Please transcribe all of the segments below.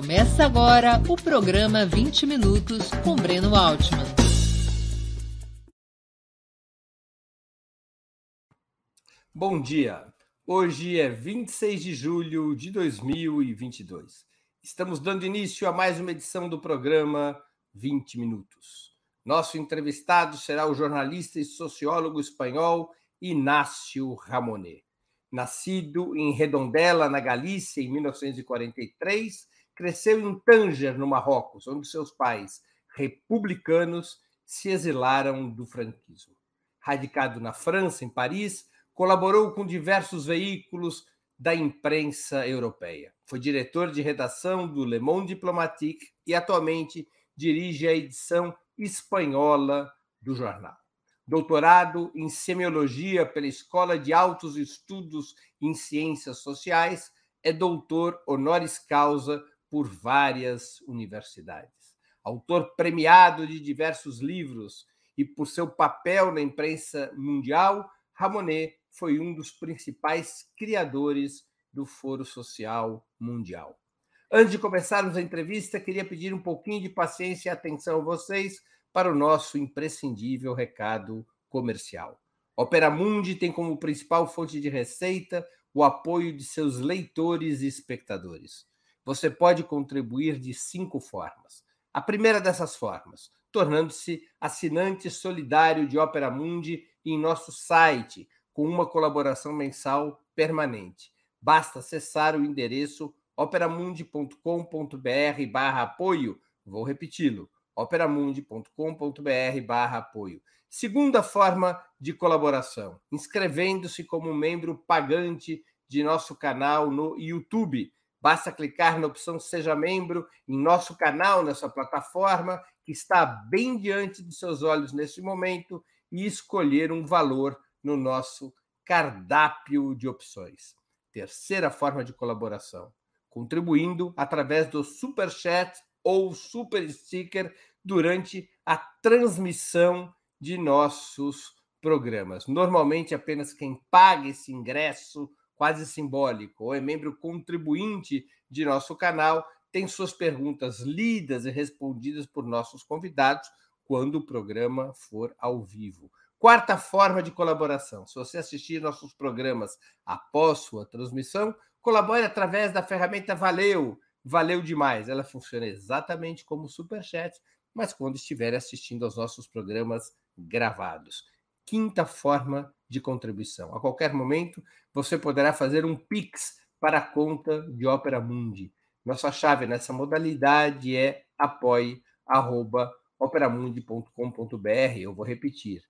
Começa agora o programa 20 Minutos com Breno Altman. Bom dia. Hoje é 26 de julho de 2022. Estamos dando início a mais uma edição do programa 20 Minutos. Nosso entrevistado será o jornalista e sociólogo espanhol Inácio Ramonet. Nascido em Redondela, na Galícia, em 1943, cresceu em Tanger, no Marrocos, onde seus pais, republicanos, se exilaram do franquismo. Radicado na França, em Paris, colaborou com diversos veículos da imprensa europeia. Foi diretor de redação do Le Monde Diplomatique e atualmente dirige a edição espanhola do jornal. Doutorado em semiologia pela Escola de Altos Estudos em Ciências Sociais, é doutor honoris causa por várias universidades. Autor premiado de diversos livros e por seu papel na imprensa mundial, Ramonet foi um dos principais criadores do Foro Social Mundial. Antes de começarmos a entrevista, queria pedir um pouquinho de paciência e atenção a vocês para o nosso imprescindível recado comercial. Opera Mundi tem como principal fonte de receita o apoio de seus leitores e espectadores. Você pode contribuir de cinco formas. A primeira dessas formas, tornando-se assinante solidário de Opera Mundi em nosso site com uma colaboração mensal permanente. Basta acessar o endereço operamundi.com.br barra apoio. Vou repeti-lo, operamundi.com.br barra apoio. Segunda forma de colaboração, inscrevendo-se como membro pagante de nosso canal no YouTube. Basta clicar na opção Seja Membro em nosso canal, nessa plataforma, que está bem diante dos seus olhos neste momento, e escolher um valor no nosso cardápio de opções. Terceira forma de colaboração, contribuindo através do Super Chat ou Super Sticker durante a transmissão de nossos programas. Normalmente, apenas quem paga esse ingresso quase simbólico ou é membro contribuinte de nosso canal tem suas perguntas lidas e respondidas por nossos convidados quando o programa for ao vivo. Quarta forma de colaboração: se você assistir nossos programas após sua transmissão, colabore através da ferramenta Valeu. Valeu demais. Ela funciona exatamente como o Superchat, mas quando estiver assistindo aos nossos programas gravados. Quinta forma de contribuição: a qualquer momento você poderá fazer um Pix para a conta de Opera Mundi. Nossa chave nessa modalidade é apoie.operamundi.com.br. Eu vou repetir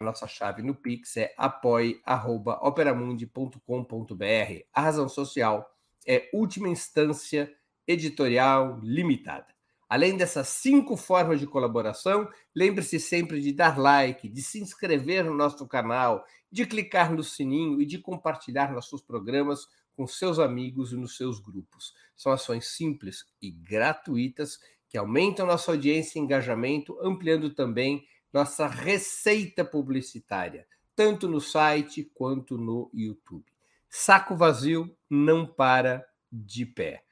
nossa chave no Pix é apoie.operamundi.com.br. A razão social é última instância editorial limitada. Além dessas cinco formas de colaboração, lembre-se sempre de dar like, de se inscrever no nosso canal, de clicar no sininho e de compartilhar nossos programas com seus amigos e nos seus grupos. São ações simples e gratuitas que aumentam nossa audiência e engajamento, ampliando também nossa receita publicitária, tanto no site quanto no YouTube. Saco vazio não para de pé.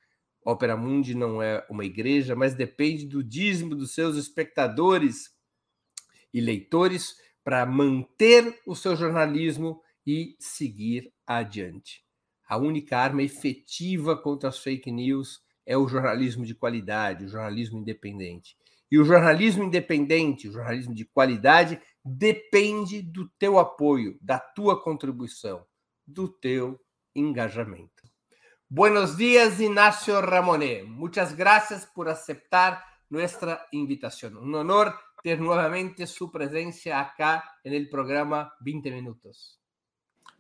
Opera Mundi não é uma igreja, mas depende do dízimo dos seus espectadores e leitores para manter o seu jornalismo e seguir adiante. A única arma efetiva contra as fake news é o jornalismo de qualidade, o jornalismo independente. E o jornalismo independente, o jornalismo de qualidade, depende do teu apoio, da tua contribuição, do teu engajamento. Buenos días, Ignacio Ramonet. Muchas gracias por aceptar nuestra invitación. Un honor ter nuevamente su presencia acá en el programa 20 Minutos.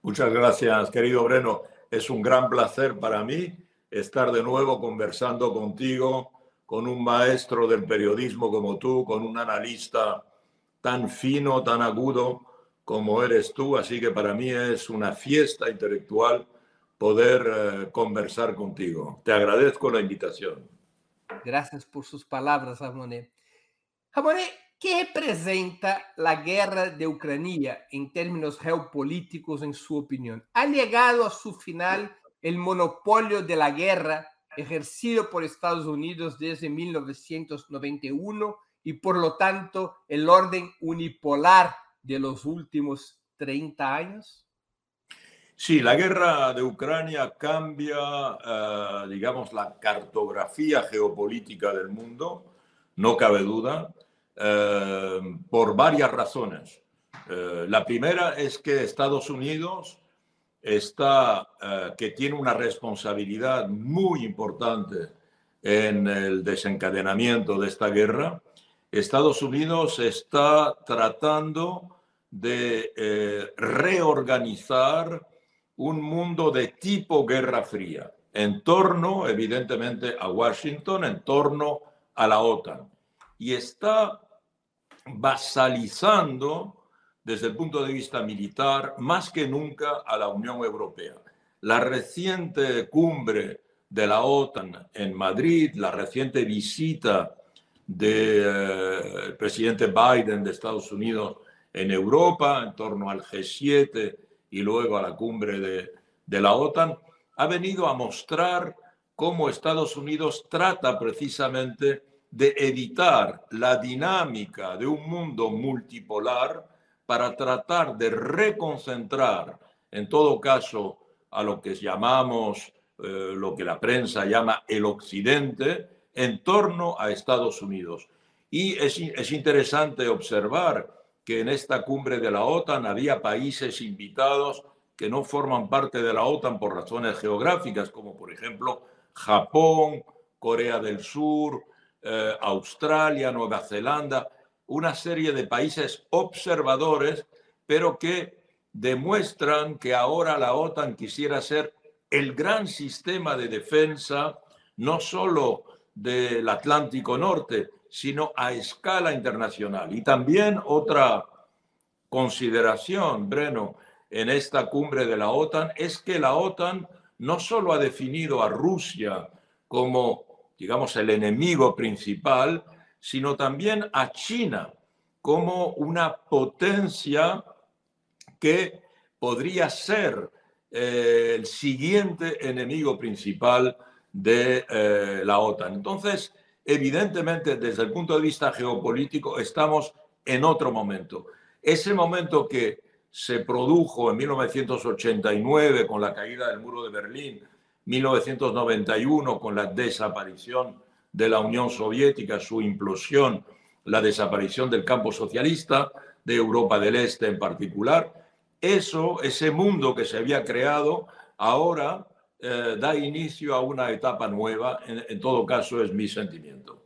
Muchas gracias, querido Breno. Es un gran placer para mí estar de nuevo conversando contigo con un maestro del periodismo como tú, con un analista tan fino, tan agudo como eres tú. Así que para mí es una fiesta intelectual poder eh, conversar contigo. Te agradezco la invitación. Gracias por sus palabras, Ramonet. Ramonet, ¿qué representa la guerra de Ucrania en términos geopolíticos, en su opinión? ¿Ha llegado a su final el monopolio de la guerra ejercido por Estados Unidos desde 1991 y por lo tanto el orden unipolar de los últimos 30 años? Sí, la guerra de Ucrania cambia, eh, digamos, la cartografía geopolítica del mundo, no cabe duda, eh, por varias razones. Eh, la primera es que Estados Unidos está, que tiene una responsabilidad muy importante en el desencadenamiento de esta guerra, Estados Unidos está tratando de reorganizar un mundo de tipo Guerra Fría, en torno, evidentemente, a Washington, en torno a la OTAN. Y está basalizando, desde el punto de vista militar, más que nunca a la Unión Europea. La reciente cumbre de la OTAN en Madrid, la reciente visita del eh, presidente Biden de Estados Unidos en Europa, en torno al G7 y luego a la cumbre de, de la OTAN, ha venido a mostrar cómo Estados Unidos trata precisamente de evitar la dinámica de un mundo multipolar para tratar de reconcentrar, en todo caso, a lo que llamamos, eh, lo que la prensa llama el Occidente, en torno a Estados Unidos. Y es, es interesante observar que en esta cumbre de la OTAN había países invitados que no forman parte de la OTAN por razones geográficas, como por ejemplo Japón, Corea del Sur, eh, Australia, Nueva Zelanda, una serie de países observadores, pero que demuestran que ahora la OTAN quisiera ser el gran sistema de defensa, no solo del Atlántico Norte, sino a escala internacional. Y también otra consideración, Breno, en esta cumbre de la OTAN es que la OTAN no solo ha definido a Rusia como, digamos, el enemigo principal, sino también a China como una potencia que podría ser eh, el siguiente enemigo principal de eh, la OTAN. Entonces, evidentemente, desde el punto de vista geopolítico, estamos en otro momento. Ese momento que se produjo en 1989 con la caída del muro de Berlín, 1991 con la desaparición de la Unión Soviética, su implosión, la desaparición del campo socialista, de Europa del Este en particular. Eso, ese mundo que se había creado, ahora eh, da inicio a una etapa nueva. En, en todo caso, es mi sentimiento.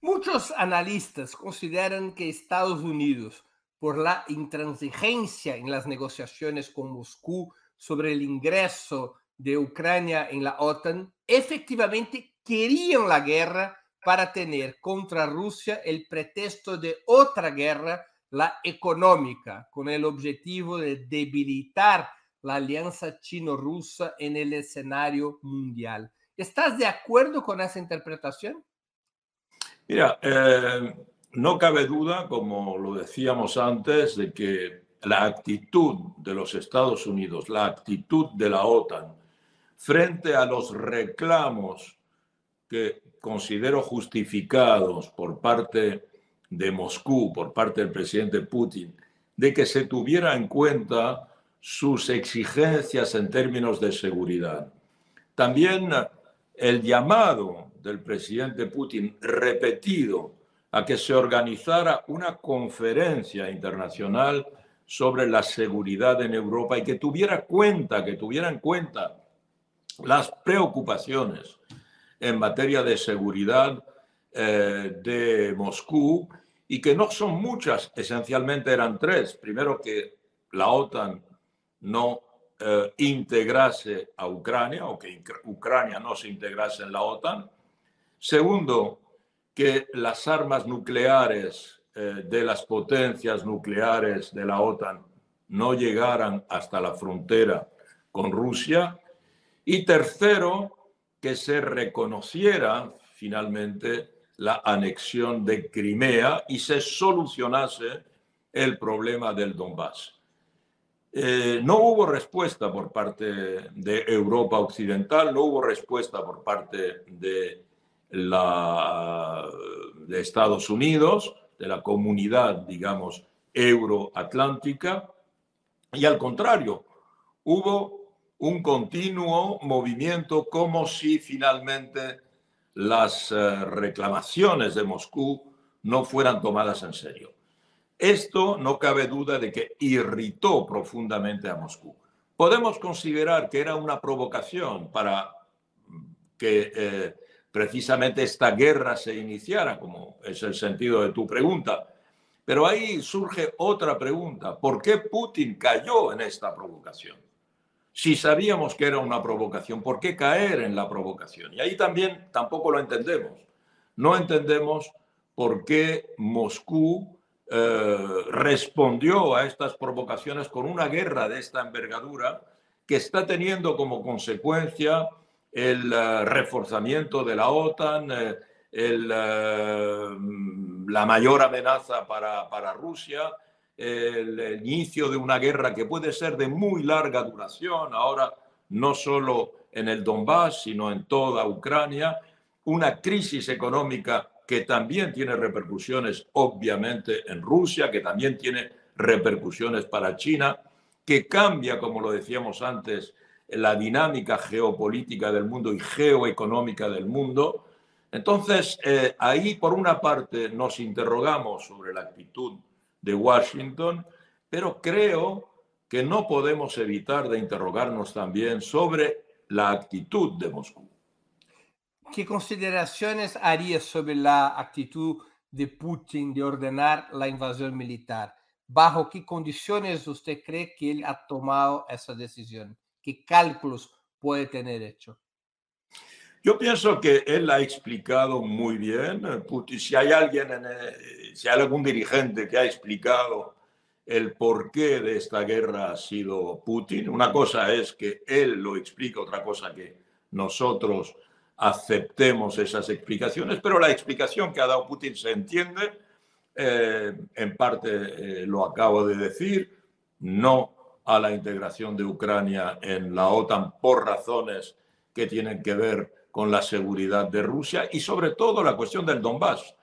Muchos analistas consideran que Estados Unidos, por la intransigencia en las negociaciones con Moscú sobre el ingreso de Ucrania en la OTAN, efectivamente querían la guerra para tener contra Rusia el pretexto de otra guerra, la económica, con el objetivo de debilitar la alianza chino-rusa en el escenario mundial. ¿Estás de acuerdo con esa interpretación? Mira, eh, no cabe duda, como lo decíamos antes, de que la actitud de los Estados Unidos, la actitud de la OTAN frente a los reclamos que considero justificados por parte de Moscú, por parte del presidente Putin, de que se tuviera en cuenta sus exigencias en términos de seguridad. También el llamado del presidente Putin repetido a que se organizara una conferencia internacional sobre la seguridad en Europa y que tuviera cuenta, que tuviera en cuenta las preocupaciones en materia de seguridad eh, de Moscú y que no son muchas, esencialmente eran tres. Primero que la OTAN no eh, integrase a Ucrania o que Ucrania no se integrase en la OTAN. Segundo, que las armas nucleares eh, de las potencias nucleares de la OTAN no llegaran hasta la frontera con Rusia. Y tercero, que se reconociera finalmente la anexión de Crimea y se solucionase el problema del Donbass. Eh, no hubo respuesta por parte de Europa Occidental, no hubo respuesta por parte de, de Estados Unidos, de la comunidad, digamos, euroatlántica, y al contrario, hubo un continuo movimiento como si finalmente las eh, reclamaciones de Moscú no fueran tomadas en serio. Esto no cabe duda de que irritó profundamente a Moscú. Podemos considerar que era una provocación para que eh, precisamente esta guerra se iniciara, como es el sentido de tu pregunta. Pero ahí surge otra pregunta. ¿Por qué Putin cayó en esta provocación? Si sabíamos que era una provocación, ¿por qué caer en la provocación? Y ahí también tampoco lo entendemos. No entendemos por qué Moscú eh, respondió a estas provocaciones con una guerra de esta envergadura que está teniendo como consecuencia el eh, reforzamiento de la OTAN, eh, la mayor amenaza para, para Rusia, el, el, inicio de una guerra que puede ser de muy larga duración, ahora no solo en el Donbass, sino en toda Ucrania, una crisis económica que también tiene repercusiones obviamente en Rusia, que también tiene repercusiones para China, que cambia, como lo decíamos antes, la dinámica geopolítica del mundo y geoeconómica del mundo. Entonces, eh, ahí por una parte nos interrogamos sobre la actitud de Washington, pero creo que no podemos evitar de interrogarnos también sobre la actitud de Moscú. ¿Qué consideraciones haría sobre la actitud de Putin de ordenar la invasión militar? ¿Bajo qué condiciones usted cree que él ha tomado esa decisión? ¿Qué cálculos puede tener hecho? Yo pienso que él ha explicado muy bien. Putin, si hay alguien, si hay algún dirigente que ha explicado el porqué de esta guerra ha sido Putin. Una cosa es que él lo explica, otra cosa que nosotros aceptemos esas explicaciones, pero la explicación que ha dado Putin se entiende, eh, en parte eh, lo acabo de decir, no a la integración de Ucrania en la OTAN por razones que tienen que ver con la seguridad de Rusia y sobre todo la cuestión del Donbass.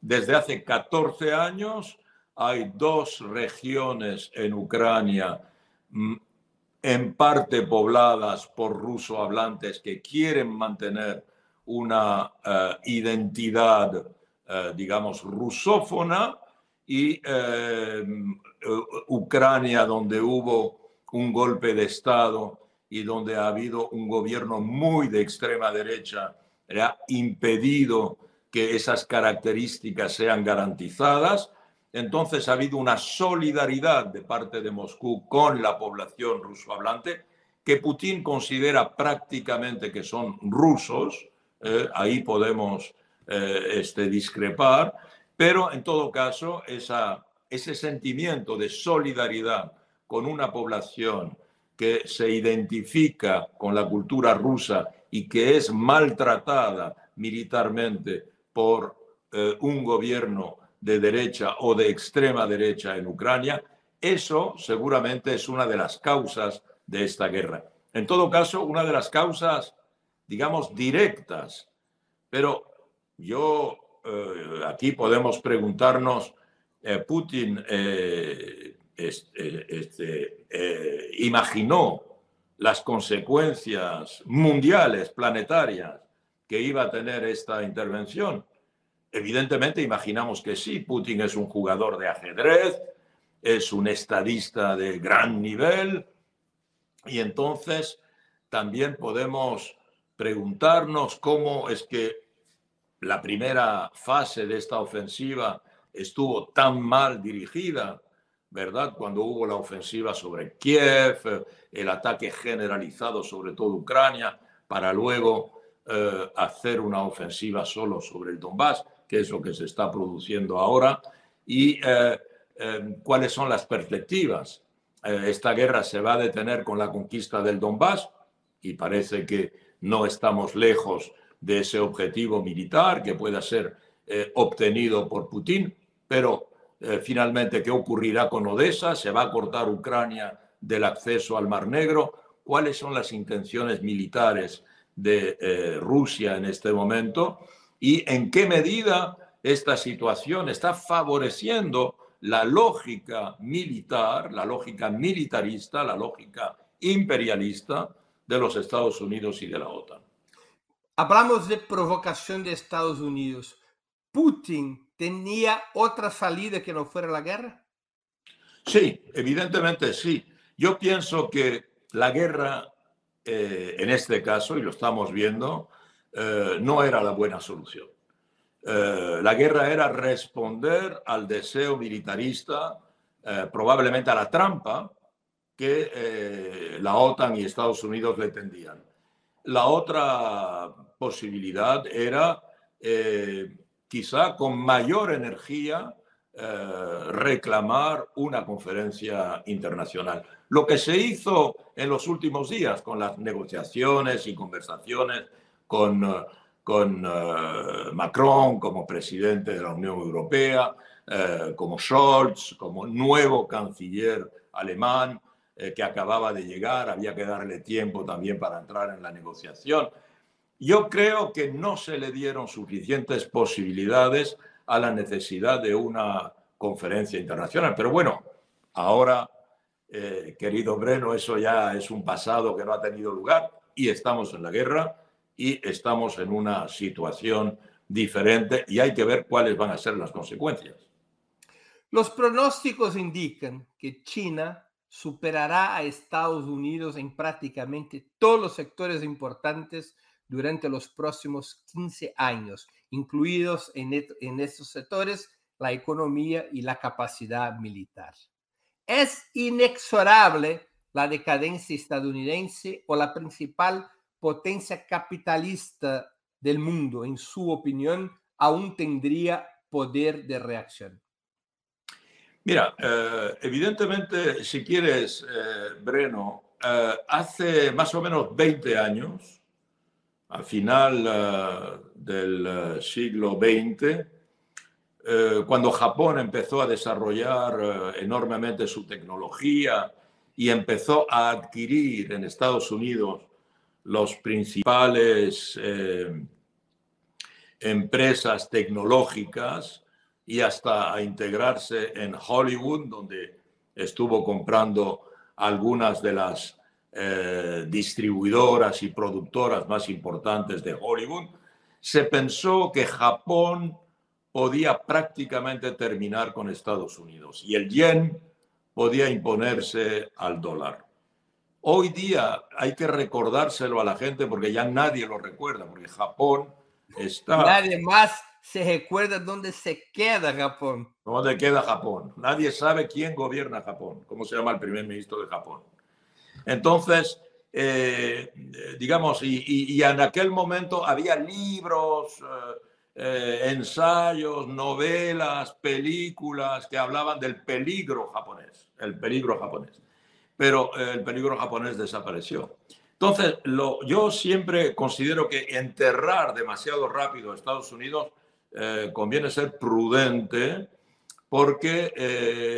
Desde hace 14 años hay dos regiones en Ucrania mm, en parte pobladas por ruso hablantes que quieren mantener una eh, identidad, eh, digamos, rusófona, y eh, Ucrania, donde hubo un golpe de Estado y donde ha habido un gobierno muy de extrema derecha, ha impedido que esas características sean garantizadas entonces ha habido una solidaridad de parte de Moscú con la población ruso hablante que Putin considera prácticamente que son rusos, eh, ahí podemos eh, este, discrepar, pero en todo caso ese sentimiento de solidaridad con una población que se identifica con la cultura rusa y que es maltratada militarmente por eh, un gobierno de derecha o de extrema derecha en Ucrania, eso seguramente es una de las causas de esta guerra. En todo caso, una de las causas, digamos, directas. Pero yo, eh, aquí podemos preguntarnos, eh, Putin eh, este, imaginó las consecuencias mundiales, planetarias, que iba a tener esta intervención. Evidentemente imaginamos que sí, Putin es un jugador de ajedrez, es un estadista de gran nivel y entonces también podemos preguntarnos cómo es que la primera fase de esta ofensiva estuvo tan mal dirigida, ¿verdad? Cuando hubo la ofensiva sobre Kiev, el ataque generalizado sobre toda Ucrania, para luego eh, hacer una ofensiva solo sobre el Donbass qué es lo que se está produciendo ahora y eh, eh, cuáles son las perspectivas. Eh, esta guerra se va a detener con la conquista del Donbass y parece que no estamos lejos de ese objetivo militar que pueda ser obtenido por Putin, pero finalmente, ¿qué ocurrirá con Odessa? ¿Se va a cortar Ucrania del acceso al Mar Negro, cuáles son las intenciones militares de eh, Rusia en este momento y en qué medida esta situación está favoreciendo la lógica militar, la lógica militarista, la lógica imperialista de los Estados Unidos y de la OTAN. Hablamos de provocación de Estados Unidos. ¿Putin tenía otra salida que no fuera la guerra? Sí, evidentemente sí. Yo pienso que la guerra, eh, en este caso, y lo estamos viendo, eh, no era la buena solución. Eh, la guerra era responder al deseo militarista, probablemente a la trampa que la OTAN y Estados Unidos le tendían. La otra posibilidad era quizá con mayor energía reclamar una conferencia internacional. Lo que se hizo en los últimos días con las negociaciones y conversaciones con, eh, con eh, Macron como presidente de la Unión Europea, eh, como Scholz, como nuevo canciller alemán que acababa de llegar, había que darle tiempo también para entrar en la negociación. Yo creo que no se le dieron suficientes posibilidades a la necesidad de una conferencia internacional. Pero bueno, ahora eh, querido Breno, eso ya es un pasado que no ha tenido lugar y estamos en la guerra y estamos en una situación diferente y hay que ver cuáles van a ser las consecuencias. Los pronósticos indican que China superará a Estados Unidos en prácticamente todos los sectores importantes durante los próximos 15 años, incluidos en, en estos sectores la economía y la capacidad militar. ¿Es inexorable la decadencia estadounidense o la principal potencia capitalista del mundo, en su opinión, aún tendría poder de reacción? Mira, eh, evidentemente, si quieres, eh, Breno, eh, hace más o menos 20 años, al final del siglo XX, cuando Japón empezó a desarrollar enormemente su tecnología y empezó a adquirir en Estados Unidos los principales eh, empresas tecnológicas y hasta a integrarse en Hollywood, donde estuvo comprando algunas de las distribuidoras y productoras más importantes de Hollywood, se pensó que Japón podía prácticamente terminar con Estados Unidos y el yen podía imponerse al dólar. Hoy día hay que recordárselo a la gente porque ya nadie lo recuerda, porque Japón está... Nadie más se recuerda dónde se queda Japón. ¿Dónde queda Japón? Nadie sabe quién gobierna Japón, cómo se llama el primer ministro de Japón. Entonces, eh, digamos, y, en aquel momento había libros, eh, eh, ensayos, novelas, películas que hablaban del peligro japonés, el peligro japonés. Pero eh, el peligro japonés desapareció. Entonces, yo siempre considero que enterrar demasiado rápido a Estados Unidos eh, conviene ser prudente porque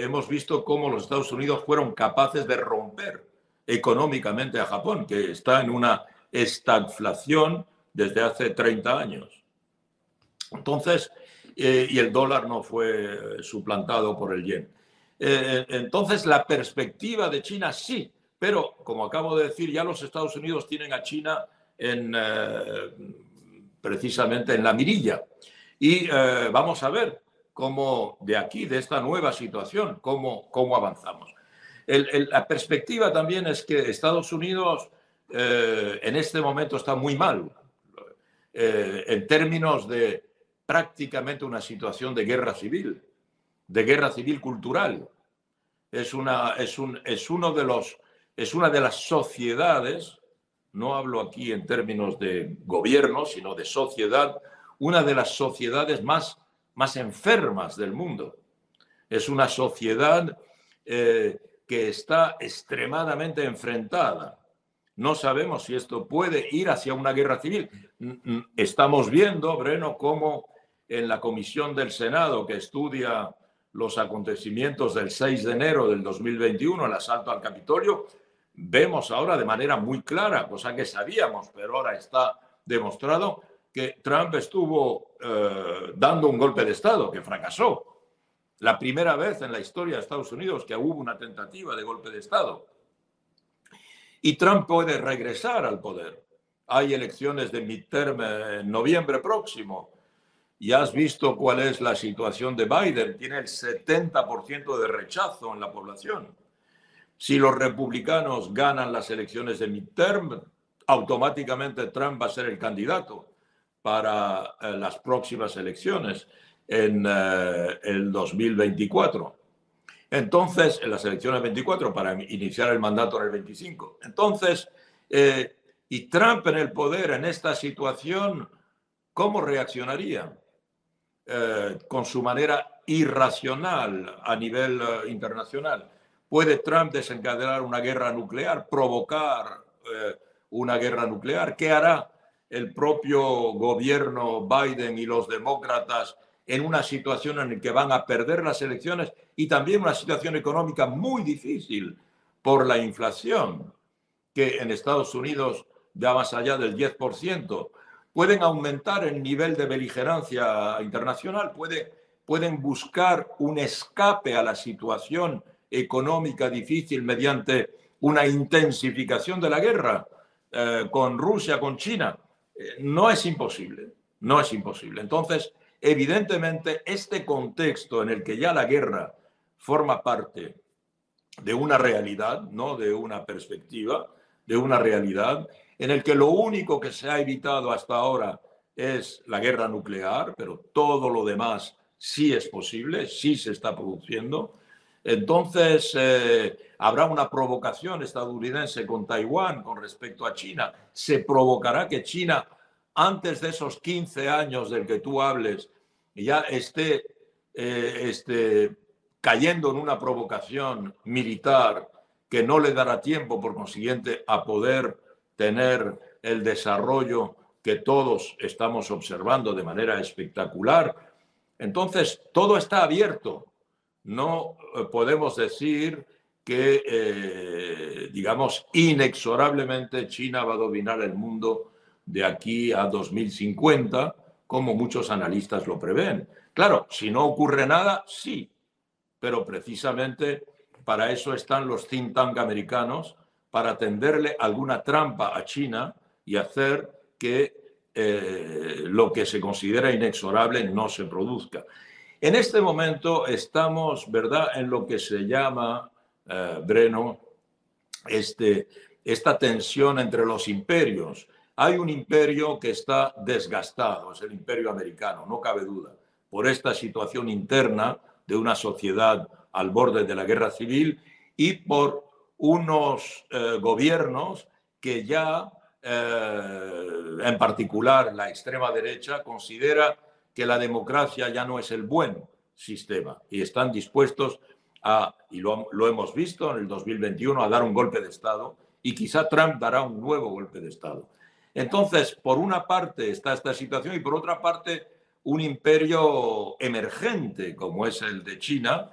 hemos visto cómo los Estados Unidos fueron capaces de romper económicamente a Japón, que está en una estagflación desde hace 30 años. Entonces, eh, y el dólar no fue suplantado por el yen. Eh, entonces, la perspectiva de China sí, pero como acabo de decir, ya los Estados Unidos tienen a China eh, precisamente en la mirilla. Y vamos a ver cómo de aquí, de esta nueva situación, cómo, cómo avanzamos. la perspectiva también es que Estados Unidos en este momento está muy mal en términos de prácticamente una situación de guerra civil, de guerra civil cultural. Es una, es un, es uno de los, es una de las sociedades, no hablo aquí en términos de gobierno, sino de sociedad, una de las sociedades más, más enfermas del mundo. Es una sociedad eh, que está extremadamente enfrentada. No sabemos si esto puede ir hacia una guerra civil. Estamos viendo, Breno, cómo en la comisión del Senado que estudia los acontecimientos del 6 de enero del 2021, el asalto al Capitolio, vemos ahora de manera muy clara, cosa que sabíamos, pero ahora está demostrado, que Trump estuvo eh, dando un golpe de Estado que fracasó. La primera vez en la historia de Estados Unidos que hubo una tentativa de golpe de Estado. Y Trump puede regresar al poder. Hay elecciones de midterm en noviembre próximo. Y has visto cuál es la situación de Biden. Tiene el 70% de rechazo en la población. Si los republicanos ganan las elecciones de midterm, automáticamente Trump va a ser el candidato para eh, las próximas elecciones en eh, el 2024. Entonces, en las elecciones 24, para iniciar el mandato en el 25. Entonces, eh, y Trump en el poder en esta situación, ¿cómo reaccionaría? Con su manera irracional a nivel internacional. ¿Puede Trump desencadenar una guerra nuclear, provocar una guerra nuclear? ¿Qué hará el propio gobierno Biden y los demócratas en una situación en la que van a perder las elecciones y también una situación económica muy difícil por la inflación, que en Estados Unidos ya más allá del 10%, pueden aumentar el nivel de beligerancia internacional, pueden buscar un escape a la situación económica difícil mediante una intensificación de la guerra eh, con Rusia, con China. Eh, no es imposible, no es imposible. Entonces, evidentemente, este contexto en el que ya la guerra forma parte de una realidad, no de una perspectiva, de una realidad, en el que lo único que se ha evitado hasta ahora es la guerra nuclear, pero todo lo demás sí es posible, sí se está produciendo. Entonces, eh, habrá una provocación estadounidense con Taiwán con respecto a China. Se provocará que China, antes de esos 15 años del que tú hables, ya esté, eh, esté cayendo en una provocación militar que no le dará tiempo, por consiguiente, a poder tener el desarrollo que todos estamos observando de manera espectacular. Entonces, todo está abierto. No eh, podemos decir que, eh, digamos, inexorablemente China va a dominar el mundo de aquí a 2050, como muchos analistas lo prevén. Claro, si no ocurre nada, sí, pero precisamente para eso están los think tank americanos, para tenderle alguna trampa a China y hacer que eh, lo que se considera inexorable no se produzca. En este momento estamos, ¿verdad?, en lo que se llama eh, Breno, este, esta tensión entre los imperios. Hay un imperio que está desgastado, es el imperio americano, no cabe duda, por esta situación interna de una sociedad al borde de la guerra civil y por unos eh, gobiernos que ya, eh, en particular la extrema derecha, considera que la democracia ya no es el buen sistema y están dispuestos y lo, lo hemos visto en el 2021, a dar un golpe de Estado y quizá Trump dará un nuevo golpe de Estado. Entonces, por una parte está esta situación y por otra parte un imperio emergente como es el de China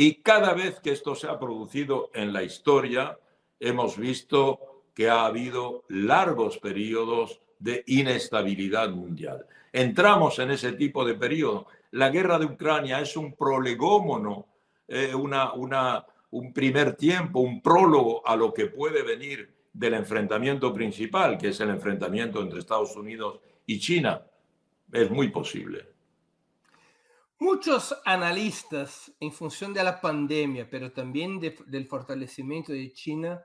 y cada vez que esto se ha producido en la historia hemos visto que ha habido largos periodos de inestabilidad mundial. Entramos en ese tipo de periodo. La guerra de Ucrania es un prolegómono eh, una, un primer tiempo, un prólogo a lo que puede venir del enfrentamiento principal, que es el enfrentamiento entre Estados Unidos y China, es muy posible. Muchos analistas, en función de la pandemia, pero también del fortalecimiento de China,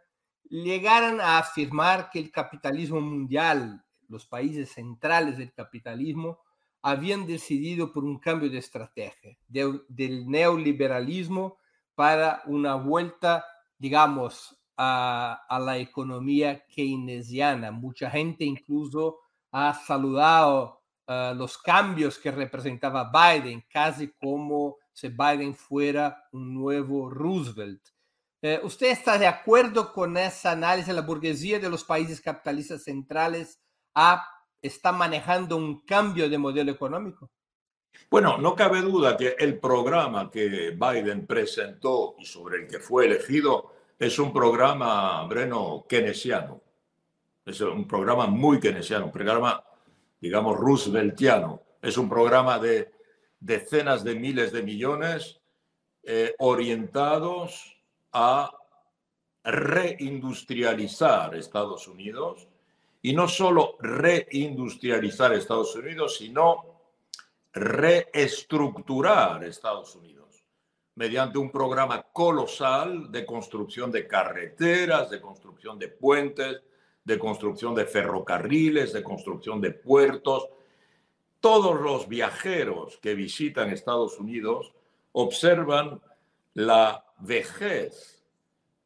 llegaron a afirmar que el capitalismo mundial, los países centrales del capitalismo, habían decidido por un cambio de estrategia del neoliberalismo para una vuelta, digamos, a, la economía keynesiana. Mucha gente incluso ha saludado uh, los cambios que representaba Biden, casi como si Biden fuera un nuevo Roosevelt. Eh, ¿Usted está de acuerdo con esa análisis? La burguesía de los países capitalistas centrales ha está manejando un cambio de modelo económico? Bueno, no cabe duda que el programa que Biden presentó y sobre el que fue elegido es un programa, Breno, keynesiano. Es un programa muy keynesiano, un programa, digamos, rooseveltiano. Es un programa de decenas de miles de millones eh, orientados a reindustrializar Estados Unidos y no solo reindustrializar Estados Unidos, sino reestructurar Estados Unidos mediante un programa colosal de construcción de carreteras, de construcción de puentes, de construcción de ferrocarriles, de construcción de puertos. Todos los viajeros que visitan Estados Unidos observan la vejez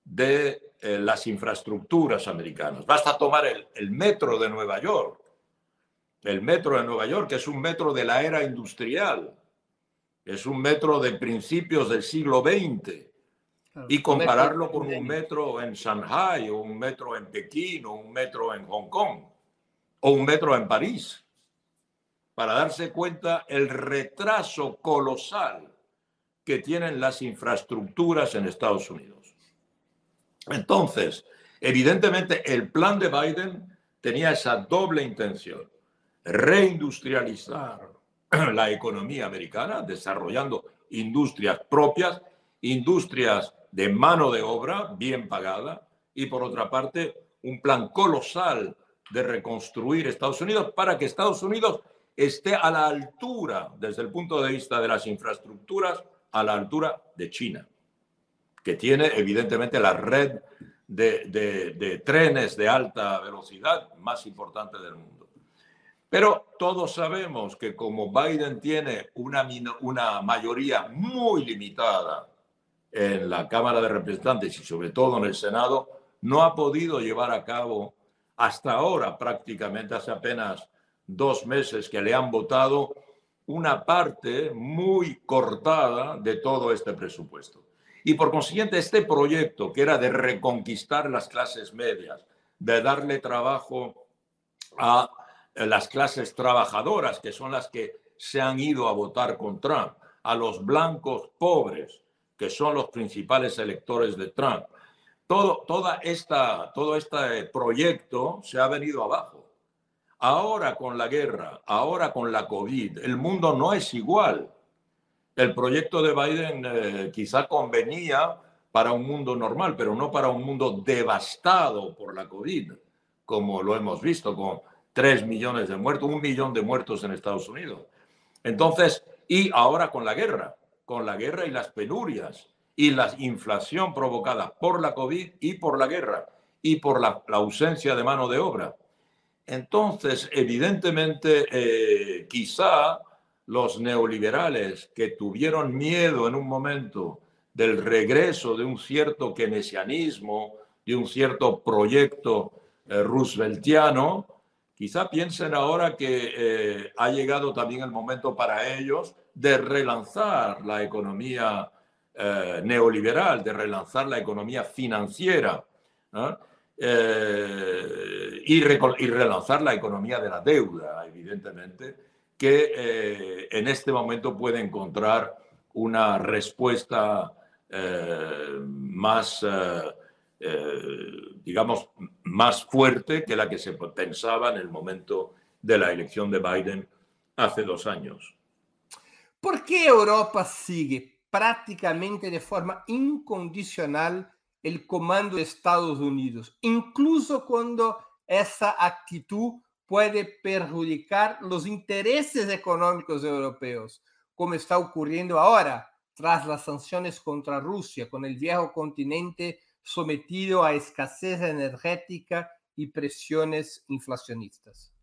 de eh, las infraestructuras americanas. Basta tomar el, el metro de Nueva York el metro de Nueva York, que es un metro de la era industrial, es un metro de principios del siglo XX, y compararlo con un metro en Shanghai, o un metro en Pekín, o un metro en Hong Kong, o un metro en París, para darse cuenta el retraso colosal que tienen las infraestructuras en Estados Unidos. Entonces, evidentemente, el plan de Biden tenía esa doble intención reindustrializar la economía americana, desarrollando industrias propias, industrias de mano de obra bien pagada y por otra parte un plan colosal de reconstruir Estados Unidos para que Estados Unidos esté a la altura, desde el punto de vista de las infraestructuras, a la altura de China, que tiene evidentemente la red de, trenes de alta velocidad más importante del mundo. Pero todos sabemos que como Biden tiene una, una mayoría muy limitada en la Cámara de Representantes y sobre todo en el Senado, no ha podido llevar a cabo hasta ahora, prácticamente hace apenas dos meses que le han votado, una parte muy cortada de todo este presupuesto. Y por consiguiente, este proyecto, que era de reconquistar las clases medias, de darle trabajo a las clases trabajadoras, que son las que se han ido a votar con Trump, a los blancos pobres, que son los principales electores de Trump. Todo, toda esta, todo este proyecto se ha venido abajo. Ahora con la guerra, ahora con la COVID, el mundo no es igual. El proyecto de Biden eh, quizá convenía para un mundo normal, pero no para un mundo devastado por la COVID, como lo hemos visto con 3 millones de muertos, un millón de muertos en Estados Unidos. Entonces, y ahora con la guerra, con la guerra y las penurias y la inflación provocada por la COVID y por la guerra y por la, ausencia de mano de obra. Entonces, evidentemente, eh, quizá los neoliberales que tuvieron miedo en un momento del regreso de un cierto keynesianismo, de un cierto proyecto eh, rooseveltiano, Quizá piensen ahora que eh, ha llegado también el momento para ellos de relanzar la economía eh, neoliberal, de relanzar la economía financiera eh, y, relanzar la economía de la deuda, evidentemente, que en este momento puede encontrar una respuesta más eh, digamos, más fuerte que la que se pensaba en el momento de la elección de Biden hace dos años. ¿Por qué Europa sigue prácticamente de forma incondicional el comando de Estados Unidos, incluso cuando esa actitud puede perjudicar los intereses económicos europeos, como está ocurriendo ahora tras las sanciones contra Rusia, con el viejo continente sometido a escasez energética y presiones inflacionistas?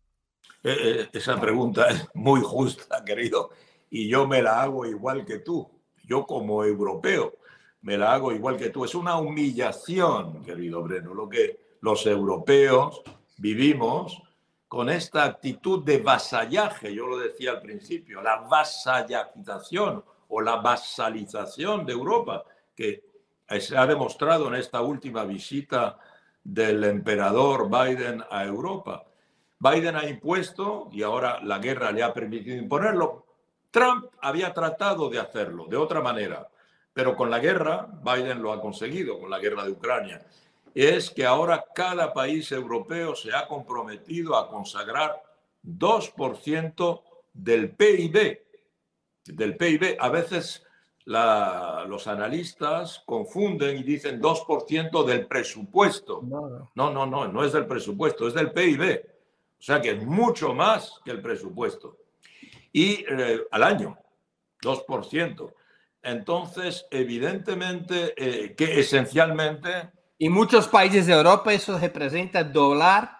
Eh, eh, esa pregunta es muy justa, querido, y yo me la hago igual que tú. Yo como europeo me la hago igual que tú. Es una humillación, querido Breno, lo que los europeos vivimos con esta actitud de vasallaje, yo lo decía al principio, la vasallación o la vasalización de Europa, que se ha demostrado en esta última visita del emperador Biden a Europa. Biden ha impuesto, y ahora la guerra le ha permitido imponerlo, Trump había tratado de hacerlo de otra manera, pero con la guerra, Biden lo ha conseguido, con la guerra de Ucrania, es que ahora cada país europeo se ha comprometido a consagrar 2% del PIB. Del PIB, a veces los analistas confunden y dicen 2% del presupuesto. No, no, no, no es del presupuesto, es del PIB. O sea que es mucho más que el presupuesto. Y eh, al año, 2%. Entonces, evidentemente, eh, que esencialmente... Y muchos países de Europa eso representa doblar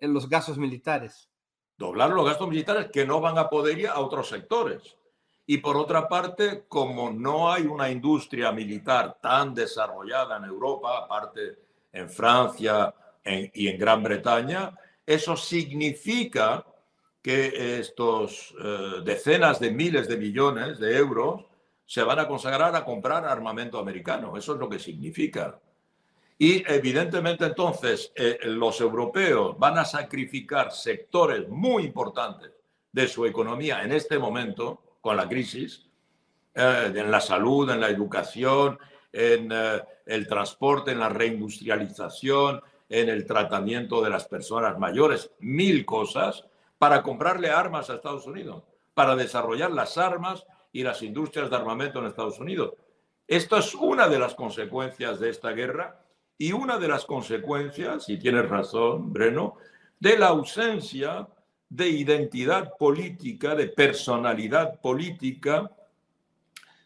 los gastos militares. Doblar los gastos militares que no van a poder ir a otros sectores. Y por otra parte, como no hay una industria militar tan desarrollada en Europa, aparte en Francia y en Gran Bretaña, eso significa que estos eh, decenas de miles de millones de euros se van a consagrar a comprar armamento americano. Eso es lo que significa. Y evidentemente entonces eh, los europeos van a sacrificar sectores muy importantes de su economía en este momento con la crisis, eh, en la salud, en la educación, en el transporte, en la reindustrialización, en el tratamiento de las personas mayores, mil cosas, para comprarle armas a Estados Unidos, para desarrollar las armas y las industrias de armamento en Estados Unidos. Esto es una de las consecuencias de esta guerra y una de las consecuencias, si tienes razón, Breno, de la ausencia de identidad política, de personalidad política,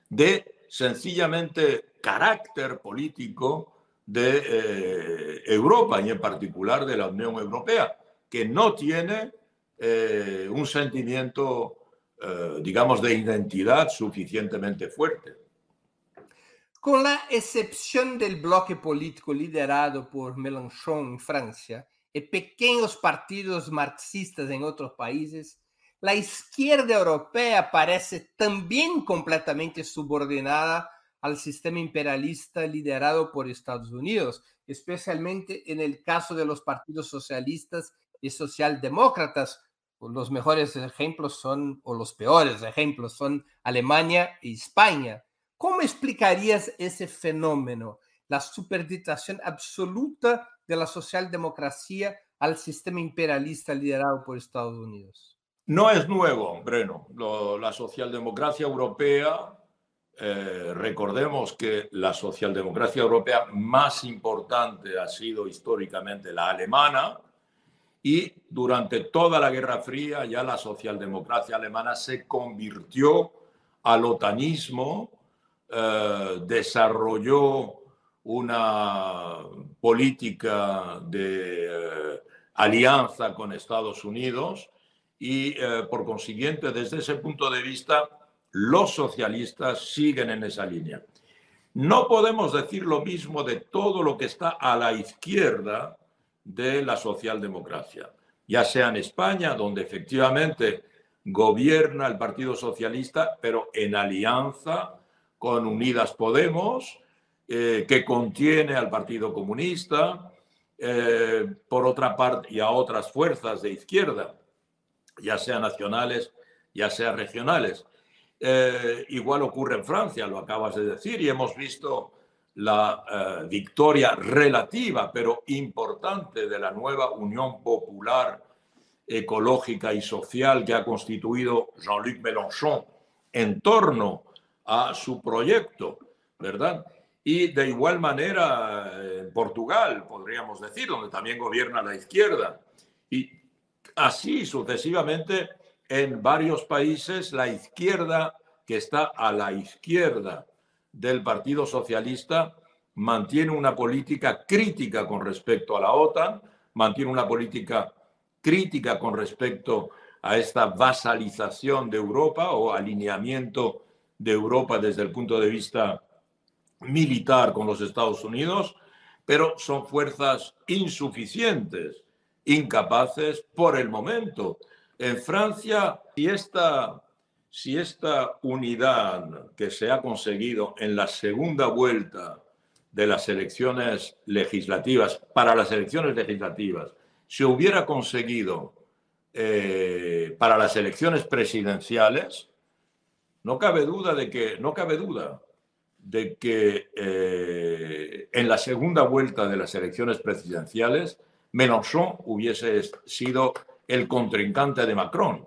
de sencillamente carácter político de eh, Europa y en particular de la Unión Europea, que no tiene eh, un sentimiento, eh, digamos, de identidad suficientemente fuerte. Con la excepción del bloque político liderado por Mélenchon en Francia, y pequeños partidos marxistas en otros países, la izquierda europea parece también completamente subordinada al sistema imperialista liderado por Estados Unidos, especialmente en el caso de los partidos socialistas y socialdemócratas. Los mejores ejemplos son, o los peores ejemplos son Alemania y España. ¿Cómo explicarías ese fenómeno, la superditación absoluta de la socialdemocracia al sistema imperialista liderado por Estados Unidos? No es nuevo, Breno. la socialdemocracia europea, eh, recordemos que la socialdemocracia europea más importante ha sido históricamente la alemana y durante toda la Guerra Fría ya la socialdemocracia alemana se convirtió al otanismo, eh, desarrolló una política de eh, alianza con Estados Unidos y eh, por consiguiente desde ese punto de vista los socialistas siguen en esa línea. No podemos decir lo mismo de todo lo que está a la izquierda de la socialdemocracia, ya sea en España, donde efectivamente gobierna el Partido Socialista, pero en alianza con Unidas Podemos, eh, que contiene al Partido Comunista, eh, por otra parte, y a otras fuerzas de izquierda, ya sean nacionales, ya sean regionales. Eh, igual ocurre en Francia, lo acabas de decir, y hemos visto la victoria relativa, pero importante, de la nueva Unión Popular Ecológica y Social que ha constituido Jean-Luc Mélenchon en torno a su proyecto, ¿verdad? Y de igual manera en Portugal, podríamos decir, donde también gobierna la izquierda. Y así sucesivamente en varios países la izquierda que está a la izquierda del Partido Socialista mantiene una política crítica con respecto a la OTAN, mantiene una política crítica con respecto a esta vasalización de Europa o alineamiento de Europa desde el punto de vista militar con los Estados Unidos, pero son fuerzas insuficientes, incapaces por el momento. En Francia, si esta, si esta unidad que se ha conseguido en la segunda vuelta de las elecciones legislativas, para las elecciones legislativas, se hubiera conseguido eh, para las elecciones presidenciales, No cabe duda de que, no cabe duda de que eh, en la segunda vuelta de las elecciones presidenciales Mélenchon hubiese sido el contrincante de Macron.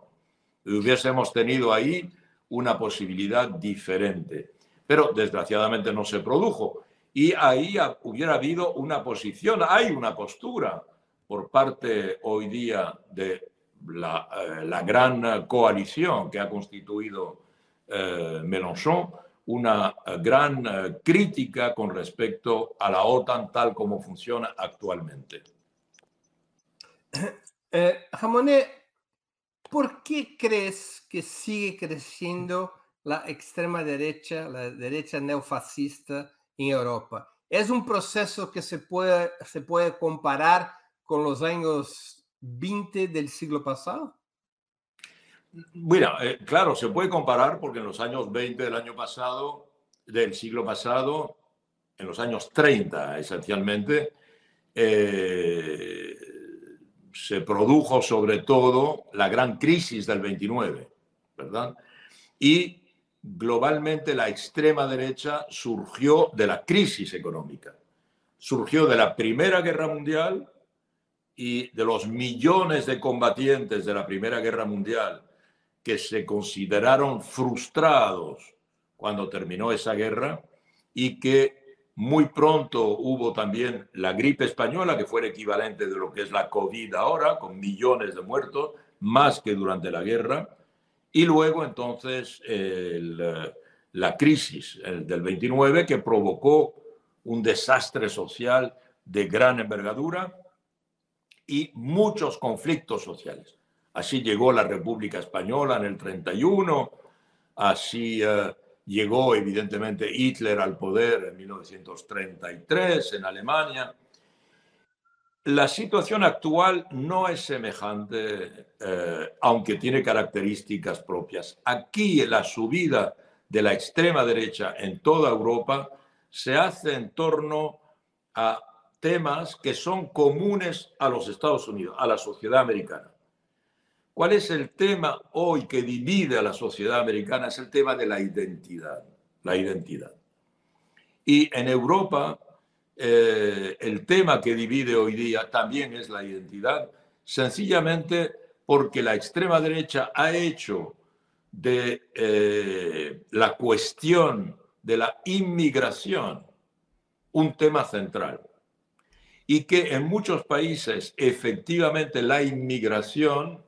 Hubiésemos tenido ahí una posibilidad diferente. Pero desgraciadamente no se produjo. Y ahí hubiera habido una posición, hay una postura por parte hoy día de la, eh, gran coalición que ha constituido eh, Mélenchon, una gran eh, crítica con respecto a la OTAN tal como funciona actualmente. Eh, Jamoné, ¿por qué crees que sigue creciendo la extrema derecha, la derecha neofascista en Europa? ¿Es un proceso que se puede, se puede comparar con los años 20 del siglo pasado? Bueno, eh, claro, se puede comparar porque en los años 20 del año pasado, del siglo pasado, en los años 30 esencialmente, eh, se produjo sobre todo la gran crisis del 29, ¿verdad? Y globalmente la extrema derecha surgió de la crisis económica, surgió de la Primera Guerra Mundial y de los millones de combatientes de la Primera Guerra Mundial que se consideraron frustrados cuando terminó esa guerra y que muy pronto hubo también la gripe española, que fue el equivalente de lo que es la COVID ahora, con millones de muertos, más que durante la guerra. Y luego entonces la crisis del 29, que provocó un desastre social de gran envergadura y muchos conflictos sociales. Así llegó la República Española en el 31, así eh, llegó evidentemente Hitler al poder en 1933 en Alemania. La situación actual no es semejante, eh, aunque tiene características propias. Aquí la subida de la extrema derecha en toda Europa se hace en torno a temas que son comunes a los Estados Unidos, a la sociedad americana. ¿Cuál es el tema hoy que divide a la sociedad americana? Es el tema de la identidad, la identidad. Y en Europa, eh, el tema que divide hoy día también es la identidad, sencillamente porque la extrema derecha ha hecho de eh, la cuestión de la inmigración un tema central. Y que en muchos países efectivamente la inmigración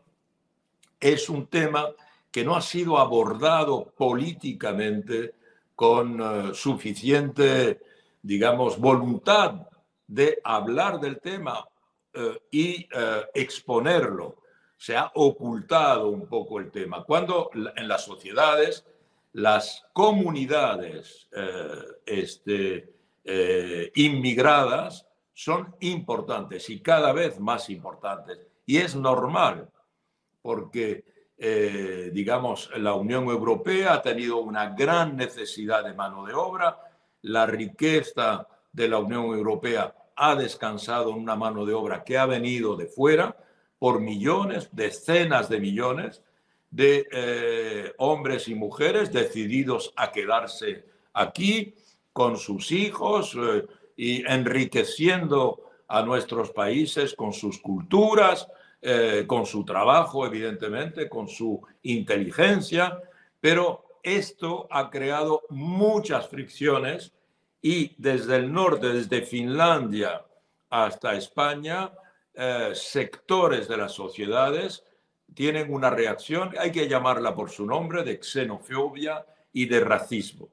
es un tema que no ha sido abordado políticamente con eh, suficiente, digamos, voluntad de hablar del tema eh, y eh, exponerlo. Se ha ocultado un poco el tema. Cuando en las sociedades, las comunidades este, inmigradas son importantes y cada vez más importantes. Y es normal porque, eh, digamos, la Unión Europea ha tenido una gran necesidad de mano de obra, la riqueza de la Unión Europea ha descansado en una mano de obra que ha venido de fuera por millones, decenas de millones de eh, hombres y mujeres decididos a quedarse aquí con sus hijos eh, y enriqueciendo a nuestros países con sus culturas, eh, con su trabajo, evidentemente, con su inteligencia, pero esto ha creado muchas fricciones y desde el norte, desde Finlandia hasta España, eh, sectores de las sociedades tienen una reacción, hay que llamarla por su nombre, de xenofobia y de racismo.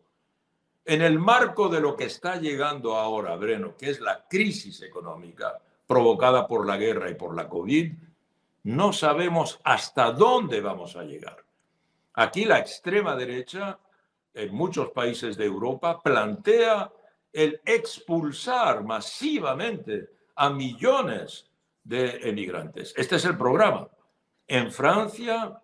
En el marco de lo que está llegando ahora, Breno, que es la crisis económica provocada por la guerra y por la COVID, no sabemos hasta dónde vamos a llegar. Aquí la extrema derecha, en muchos países de Europa, plantea el expulsar masivamente a millones de emigrantes. Este es el programa. En Francia,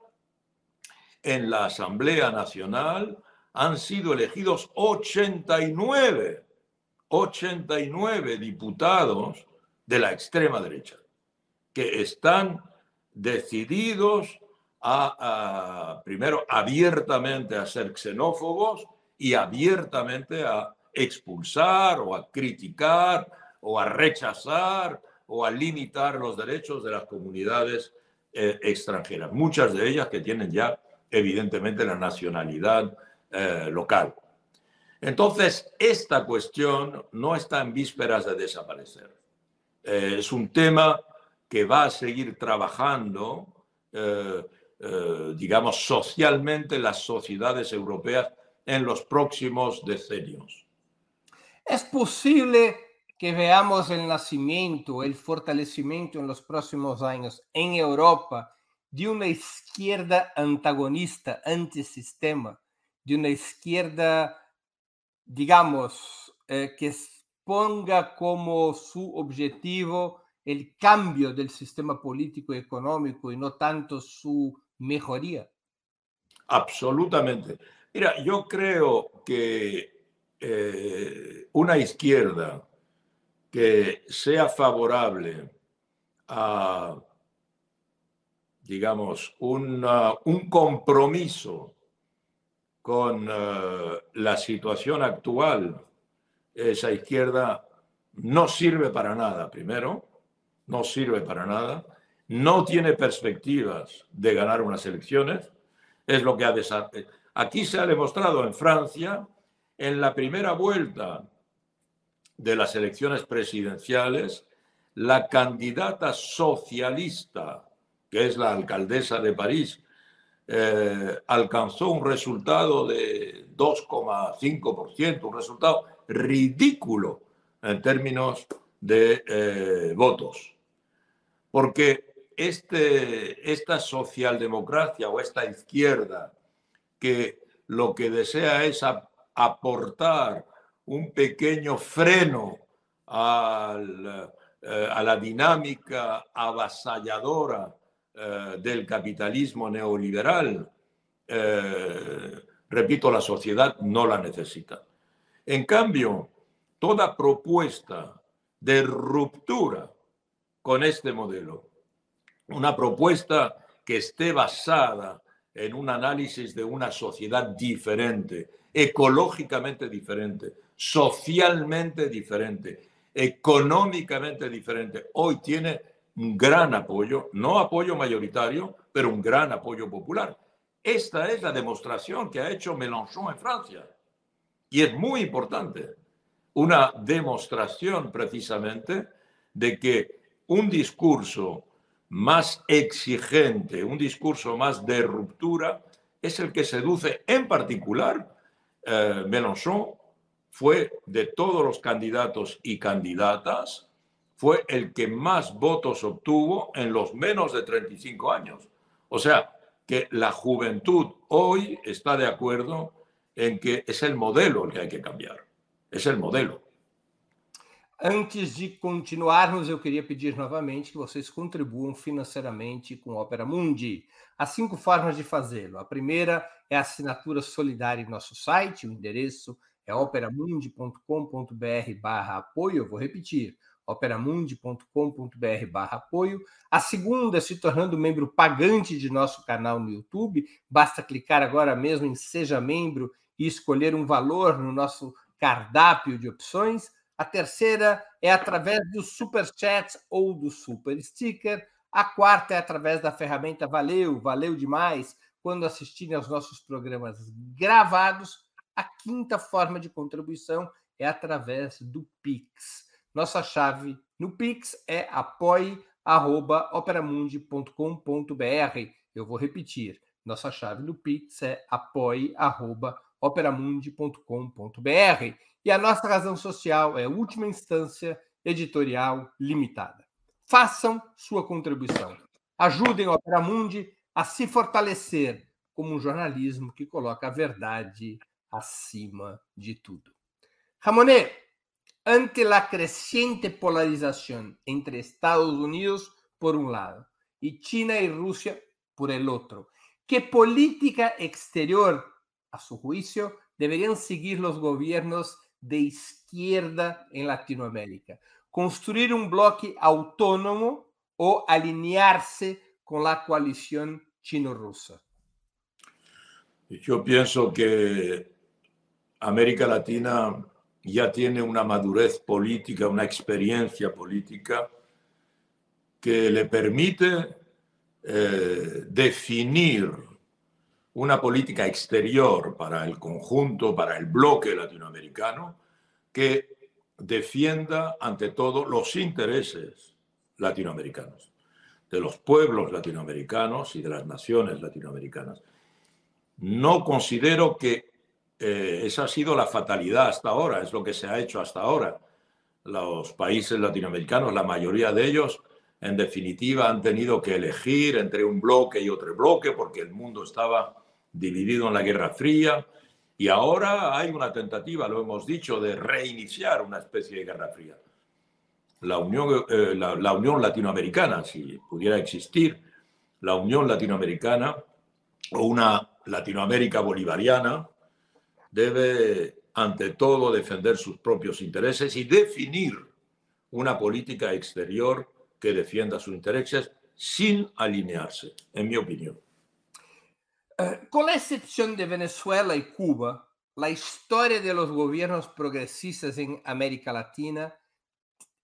en la Asamblea Nacional, han sido elegidos 89, 89 diputados de la extrema derecha, que están decididos a, primero, abiertamente a ser xenófobos y abiertamente a expulsar o a criticar o a rechazar o a limitar los derechos de las comunidades eh, extranjeras, muchas de ellas que tienen ya evidentemente la nacionalidad eh, local. Entonces, esta cuestión no está en vísperas de desaparecer. Eh, es un tema que va a seguir trabajando, digamos, socialmente las sociedades europeas en los próximos decenios. ¿Es posible que veamos el nacimiento, el fortalecimiento en los próximos años en Europa de una izquierda antagonista, antisistema, de una izquierda, digamos, eh, que ponga como su objetivo el cambio del sistema político y económico y no tanto su mejoría? Absolutamente. Mira, yo creo que eh, una izquierda que sea favorable a, digamos, un compromiso con eh, la situación actual, esa izquierda no sirve para nada, primero, no sirve para nada, no tiene perspectivas de ganar unas elecciones, es lo que ha Aquí se ha demostrado en Francia, en la primera vuelta de las elecciones presidenciales, la candidata socialista, que es la alcaldesa de París, eh, alcanzó un resultado de 2,5%, un resultado ridículo en términos de eh, votos. Porque este, esta socialdemocracia o esta izquierda que lo que desea es aportar un pequeño freno eh, a la dinámica avasalladora eh, del capitalismo neoliberal, eh, repito, la sociedad no la necesita. En cambio, toda propuesta de ruptura con este modelo, una propuesta que esté basada en un análisis de una sociedad diferente, ecológicamente diferente, socialmente diferente, económicamente diferente. Hoy tiene un gran apoyo, no apoyo mayoritario, pero un gran apoyo popular. Esta es la demostración que ha hecho Mélenchon en Francia. Y es muy importante, una demostración precisamente de que un discurso más exigente, un discurso más de ruptura, es el que seduce en particular eh, Mélenchon fue de todos los candidatos y candidatas, fue el que más votos obtuvo en los menos de 35 años. O sea, que la juventud hoy está de acuerdo en que es el modelo el que hay que cambiar. Es el modelo. Antes de continuarmos, eu queria pedir novamente que vocês contribuam financeiramente com Opera Mundi. Há cinco formas de fazê-lo. A primeira é a assinatura solidária em nosso site, o endereço é operamundi.com.br barra apoio, eu vou repetir, operamundi.com.br barra apoio. A segunda é se tornando membro pagante de nosso canal no YouTube. Basta clicar agora mesmo em Seja Membro e escolher um valor no nosso cardápio de opções. A terceira é através do Super Chat ou do Super Sticker. A quarta é através da ferramenta Valeu, valeu demais, quando assistirem aos nossos programas gravados. A quinta forma de contribuição é através do Pix. Nossa chave no Pix é apoie.operamundi.com.br. Eu vou repetir. Nossa chave no Pix é apoie.operamundi.com.br. E a nossa razão social é última instância editorial limitada. Façam sua contribuição. Ajudem o Opera Mundi a se fortalecer como um jornalismo que coloca a verdade acima de tudo. Ramonet, ante la creciente polarización entre Estados Unidos por un lado y China y Rusia por el otro, ¿qué política exterior, a su juicio, deberían seguir los gobiernos de izquierda en Latinoamérica? ¿Construir un bloque autónomo o alinearse con la coalición chino-rusa? Yo pienso que América Latina ya tiene una madurez política, una experiencia política que le permite eh, definir una política exterior para el conjunto, para el bloque latinoamericano, que defienda ante todo los intereses latinoamericanos, de los pueblos latinoamericanos y de las naciones latinoamericanas. No considero que eh, esa ha sido la fatalidad hasta ahora, es lo que se ha hecho hasta ahora. Los países latinoamericanos, la mayoría de ellos, en definitiva, han tenido que elegir entre un bloque y otro bloque porque el mundo estaba dividido en la Guerra Fría y ahora hay una tentativa, lo hemos dicho, de reiniciar una especie de Guerra Fría. La Unión, eh, la Unión Latinoamericana, si pudiera existir, la Unión Latinoamericana o una Latinoamérica bolivariana, debe ante todo defender sus propios intereses y definir una política exterior que defienda sus intereses sin alinearse, en mi opinión. Eh, con la excepción de Venezuela y Cuba, la historia de los gobiernos progresistas en América Latina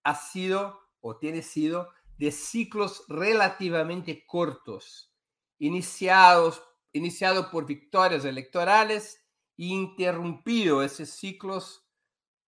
ha sido o tiene sido de ciclos relativamente cortos, iniciados, iniciado por victorias electorales interrumpido esos ciclos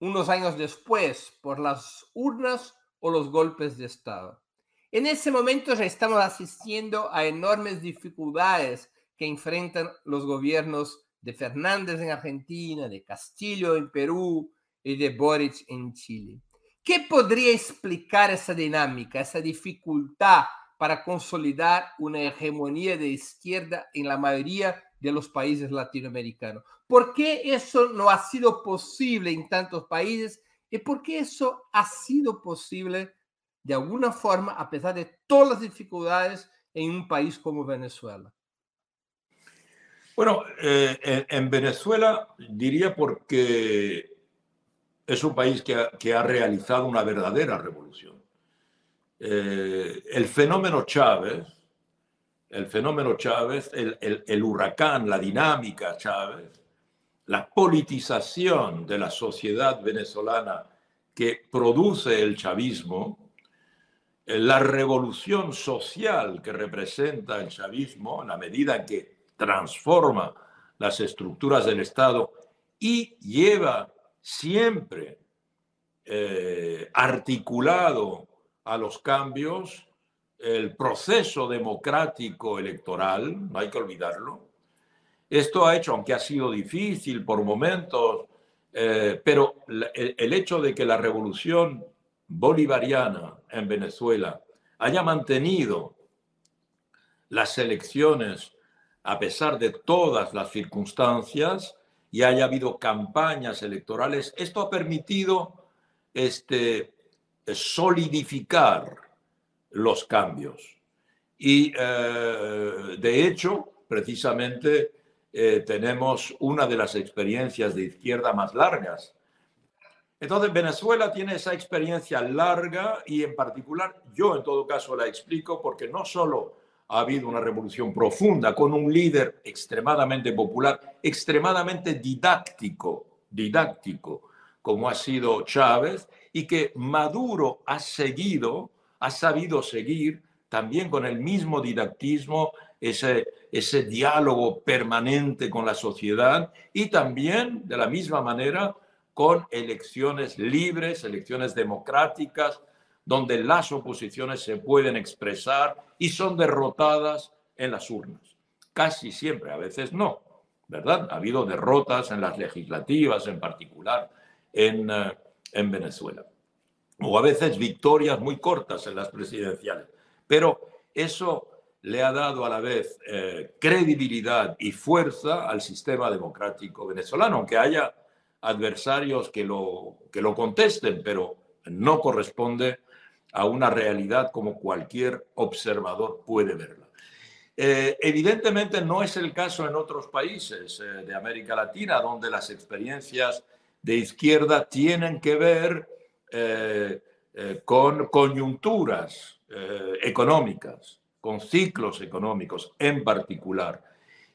unos años después por las urnas o los golpes de Estado. En ese momento ya estamos asistiendo a enormes dificultades que enfrentan los gobiernos de Fernández en Argentina, de Castillo en Perú y de Boric en Chile. ¿Qué podría explicar esa dinámica, esa dificultad para consolidar una hegemonía de izquierda en la mayoría de los países latinoamericanos. ¿Por qué eso no ha sido posible en tantos países? ¿Y por qué eso ha sido posible de alguna forma a pesar de todas las dificultades en un país como Venezuela? Bueno, eh, en, Venezuela diría porque es un país que ha, realizado una verdadera revolución. Eh, el fenómeno Chávez el fenómeno Chávez, el, huracán, la dinámica Chávez, la politización de la sociedad venezolana que produce el chavismo, eh, la revolución social que representa el chavismo en la medida que transforma las estructuras del Estado y lleva siempre eh, articulado a los cambios el proceso democrático electoral, no hay que olvidarlo. Esto ha hecho, aunque ha sido difícil por momentos, eh, pero el, hecho de que la revolución bolivariana en Venezuela haya mantenido las elecciones a pesar de todas las circunstancias y haya habido campañas electorales, esto ha permitido este, solidificar los cambios. Y eh, de hecho, precisamente eh, tenemos una de las experiencias de izquierda más largas. Entonces, Venezuela tiene esa experiencia larga y en particular yo en todo caso la explico porque no solo ha habido una revolución profunda con un líder extremadamente popular, extremadamente didáctico, didáctico, como ha sido Chávez, y que Maduro ha seguido ha sabido seguir también con el mismo didactismo ese, ese diálogo permanente con la sociedad y también de la misma manera con elecciones libres, elecciones democráticas, donde las oposiciones se pueden expresar y son derrotadas en las urnas. Casi siempre, a veces no, ¿verdad? Ha habido derrotas en las legislativas, en particular en, eh, en Venezuela o a veces victorias muy cortas en las presidenciales. Pero eso le ha dado a la vez eh, credibilidad y fuerza al sistema democrático venezolano, aunque haya adversarios que lo, que lo contesten, pero no corresponde a una realidad como cualquier observador puede verla. Eh, evidentemente no es el caso en otros países eh, de América Latina, donde las experiencias de izquierda tienen que ver eh, con coyunturas económicas, con ciclos económicos en particular.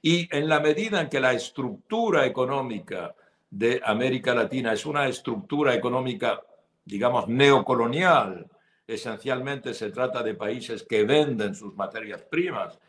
Y en la medida en que la estructura económica de América Latina es una estructura económica, digamos, neocolonial, esencialmente se trata de países que venden sus materias primas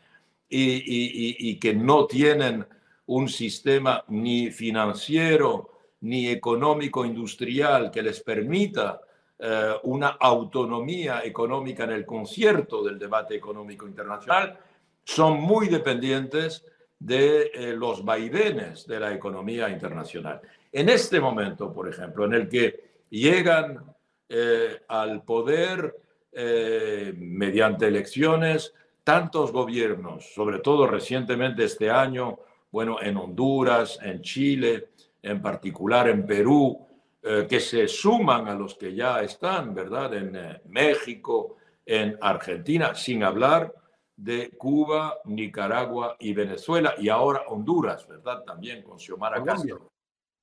y, que no tienen un sistema ni financiero ni económico industrial que les permita eh, una autonomía económica en el concierto del debate económico internacional, son muy dependientes de eh, los vaivenes de la economía internacional. En este momento, por ejemplo, en el que llegan eh, al poder mediante elecciones tantos gobiernos, sobre todo recientemente este año, bueno, en Honduras, en Chile, en particular en Perú, eh, que se suman a los que ya están, ¿verdad? En eh, México, en Argentina, sin hablar de Cuba, Nicaragua y Venezuela, y ahora Honduras, ¿verdad? También con Xiomara Castro.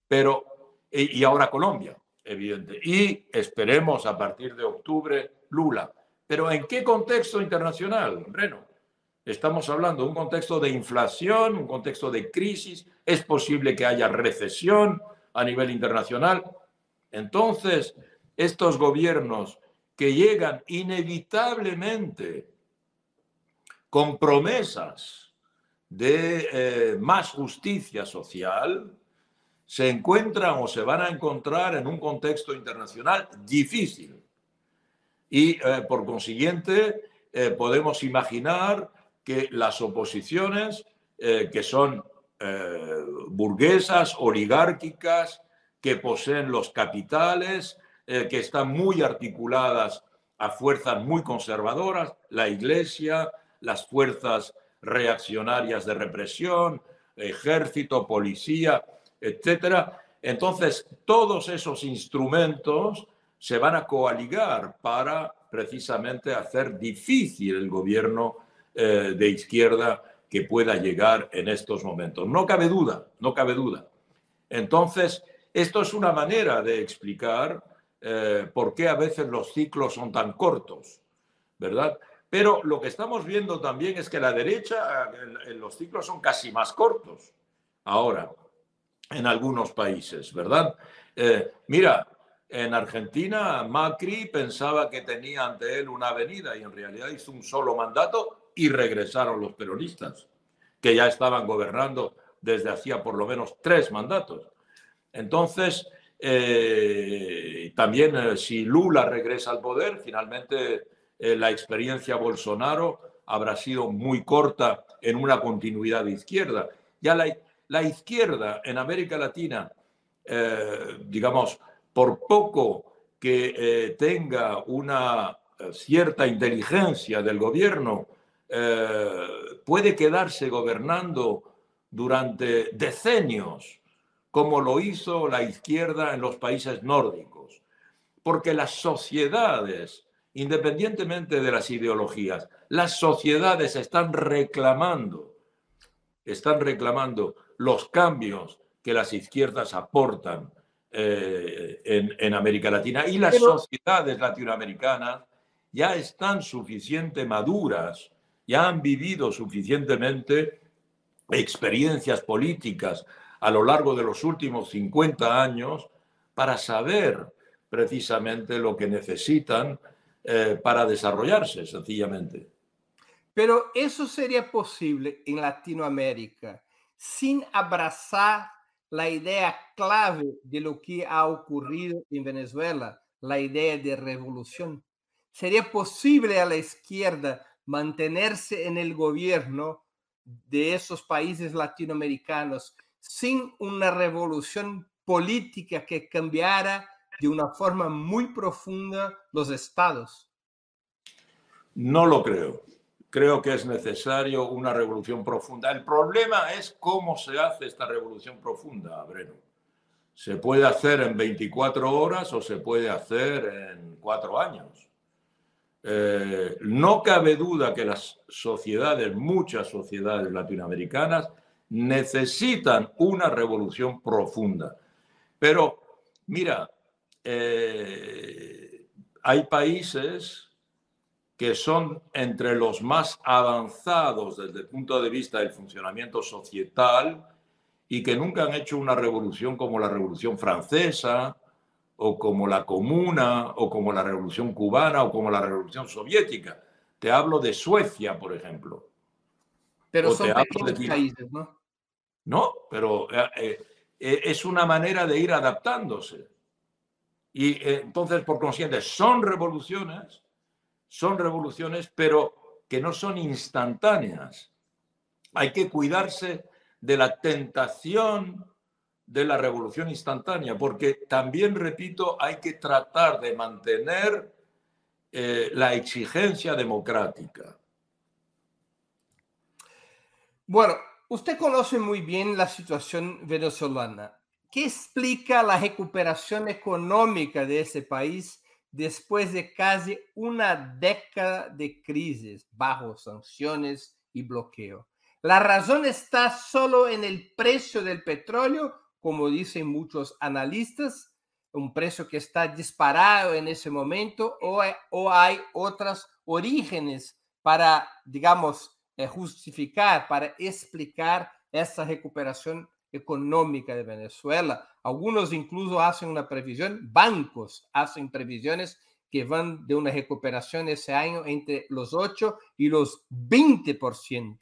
Pero, y, y ahora Colombia, evidente. Y esperemos a partir de octubre Lula. Pero ¿en qué contexto internacional, Breno? Estamos hablando de un contexto de inflación, un contexto de crisis, es posible que haya recesión a nivel internacional. Entonces, estos gobiernos que llegan inevitablemente con promesas de eh, más justicia social, se encuentran o se van a encontrar en un contexto internacional difícil. Y eh, por consiguiente, eh, podemos imaginar que las oposiciones, eh, que son burguesas, oligárquicas, que poseen los capitales, que están muy articuladas a fuerzas muy conservadoras, la Iglesia, las fuerzas reaccionarias de represión, ejército, policía, etcétera. Entonces, todos esos instrumentos se van a coaligar para precisamente hacer difícil el gobierno eh, de izquierda que pueda llegar en estos momentos. No cabe duda, no cabe duda. Entonces, esto es una manera de explicar eh, por qué a veces los ciclos son tan cortos, ¿verdad? Pero lo que estamos viendo también es que la derecha, los ciclos son casi más cortos ahora en algunos países, ¿verdad? Eh, mira, en Argentina Macri pensaba que tenía ante él una avenida y en realidad hizo un solo mandato y regresaron los peronistas, que ya estaban gobernando desde hacía por lo menos tres mandatos. Entonces, eh, también eh, si Lula regresa al poder, finalmente la experiencia Bolsonaro habrá sido muy corta en una continuidad de izquierda. Ya la, la izquierda en América Latina, digamos, por poco que tenga una cierta inteligencia del gobierno, eh, puede quedarse gobernando durante decenios, como lo hizo la izquierda en los países nórdicos, porque las sociedades, independientemente de las ideologías, las sociedades están reclamando, están reclamando los cambios que las izquierdas aportan eh, en, América Latina y las sociedades latinoamericanas ya están suficientemente maduras ya han vivido suficientemente experiencias políticas a lo largo de los últimos 50 años para saber precisamente lo que necesitan eh, para desarrollarse, sencillamente. Pero eso sería posible en Latinoamérica sin abrazar la idea clave de lo que ha ocurrido en Venezuela, la idea de revolución. ¿Sería posible a la izquierda mantenerse en el gobierno de esos países latinoamericanos sin una revolución política que cambiara de una forma muy profunda los estados? No lo creo. Creo que es necesario una revolución profunda. El problema es cómo se hace esta revolución profunda, Breno. Se puede hacer en 24 horas o se puede hacer en cuatro años. Eh, no cabe duda que las sociedades, muchas sociedades latinoamericanas, necesitan una revolución profunda. Pero, mira, eh, hay países que son entre los más avanzados desde el punto de vista del funcionamiento societal y que nunca han hecho una revolución como la Revolución Francesa o como la Comuna o como la Revolución Cubana o como la Revolución Soviética. Te hablo de Suecia, por ejemplo. Pero son pequeños países, ¿no? No, pero eh, eh, eh, es una manera de ir adaptándose. Y entonces, por consiguiente, son revoluciones, son revoluciones, pero que no son instantáneas. Hay que cuidarse de la tentación de la revolución instantánea, porque también, repito, hay que tratar de mantener eh, la exigencia democrática. Bueno, usted conoce muy bien la situación venezolana. ¿Qué explica la recuperación económica de ese país después de casi una década de crisis bajo sanciones y bloqueo? La razón está solo en el precio del petróleo, como dicen muchos analistas, un precio que está disparado en ese momento, o, hay otros orígenes para, digamos, eh, justificar, para explicar esa recuperación económica de Venezuela. Algunos incluso hacen una previsión, bancos hacen previsiones que van de una recuperación ese año entre los 8 y los 20%.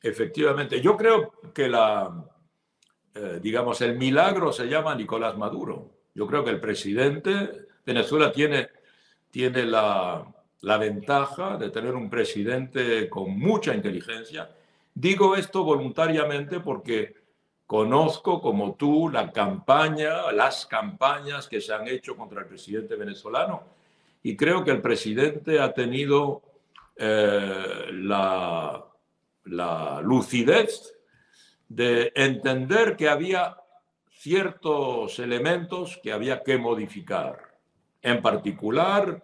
Efectivamente, yo creo que la, eh, digamos, el milagro se llama Nicolás Maduro. Yo creo que el presidente, Venezuela tiene, tiene la, la ventaja de tener un presidente con mucha inteligencia. Digo esto voluntariamente porque conozco como tú la campaña, las campañas que se han hecho contra el presidente venezolano y creo que el presidente ha tenido eh, la, lucidez de entender que había ciertos elementos que había que modificar. En particular,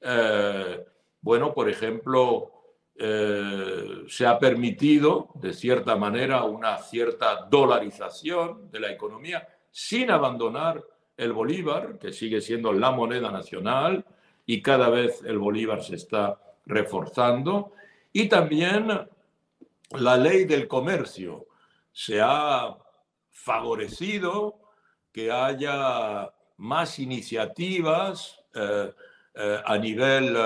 eh, bueno, por ejemplo, eh, se ha permitido, de cierta manera, una cierta dolarización de la economía sin abandonar el bolívar, que sigue siendo la moneda nacional, y cada vez el bolívar se está reforzando, y también la ley del comercio se ha favorecido que haya más iniciativas eh, eh, a nivel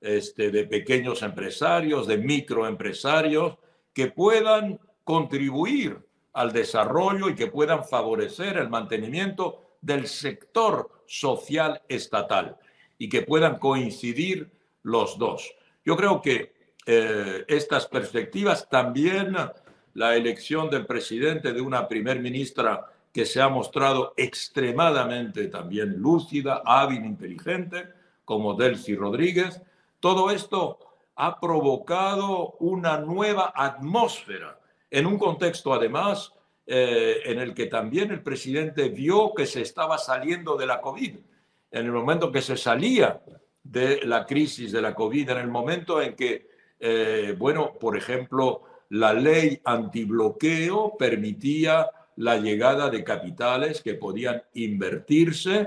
este, de pequeños empresarios, de microempresarios, que puedan contribuir al desarrollo y que puedan favorecer el mantenimiento del sector social estatal y que puedan coincidir los dos. Yo creo que eh, estas perspectivas, también la elección del presidente de una primer ministra que se ha mostrado extremadamente también lúcida, hábil, inteligente, como Delcy Rodríguez. Todo esto ha provocado una nueva atmósfera en un contexto además eh, en el que también el presidente vio que se estaba saliendo de la COVID. En el momento que se salía de la crisis de la COVID, en el momento en que eh, bueno, por ejemplo, la ley antibloqueo permitía la llegada de capitales que podían invertirse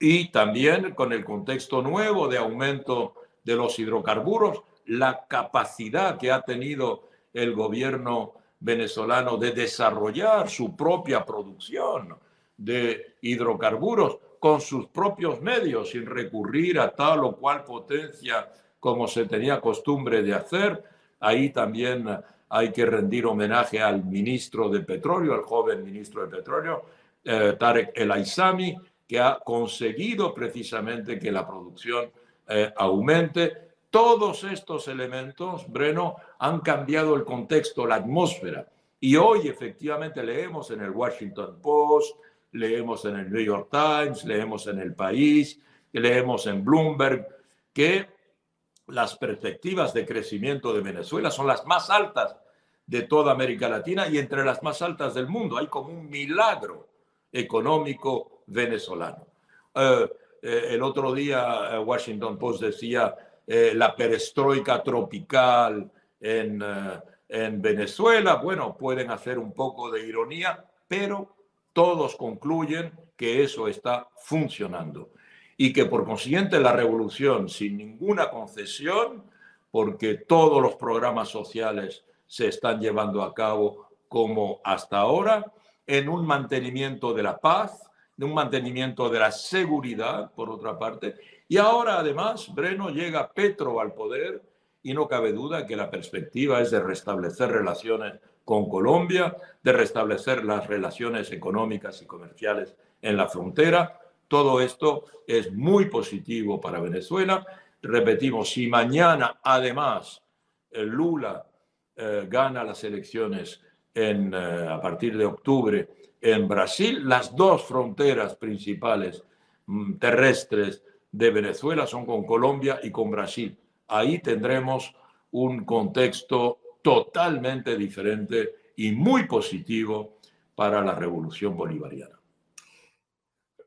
y también con el contexto nuevo de aumento de los hidrocarburos, la capacidad que ha tenido el gobierno venezolano de desarrollar su propia producción de hidrocarburos con sus propios medios, sin recurrir a tal o cual potencia como se tenía costumbre de hacer. Ahí también hay que rendir homenaje al ministro de Petróleo, al joven ministro de Petróleo, eh, Tarek El Aizami, que ha conseguido precisamente que la producción eh, aumente. Todos estos elementos, Breno, han cambiado el contexto, la atmósfera. Y hoy efectivamente leemos en el Washington Post, leemos en el New York Times, leemos en El País, leemos en Bloomberg, que las perspectivas de crecimiento de Venezuela son las más altas de toda América Latina y entre las más altas del mundo. Hay como un milagro económico venezolano. Eh, eh, el otro día eh, Washington Post decía la perestroika tropical en Venezuela. Bueno, pueden hacer un poco de ironía, pero todos concluyen que eso está funcionando. y que por consiguiente la revolución sin ninguna concesión, porque todos los programas sociales se están llevando a cabo como hasta ahora, en un mantenimiento de la paz, un mantenimiento de la seguridad, por otra parte. Y ahora, además, Breno llega Petro al poder y no cabe duda que la perspectiva es de restablecer relaciones con Colombia, de restablecer las relaciones económicas y comerciales en la frontera. Todo esto es muy positivo para Venezuela. Repetimos, si mañana además Lula eh, gana las elecciones en, eh, a partir de octubre en Brasil, las dos fronteras principales mm, terrestres de Venezuela son con Colombia y con Brasil. Ahí tendremos un contexto totalmente diferente y muy positivo para la revolución bolivariana.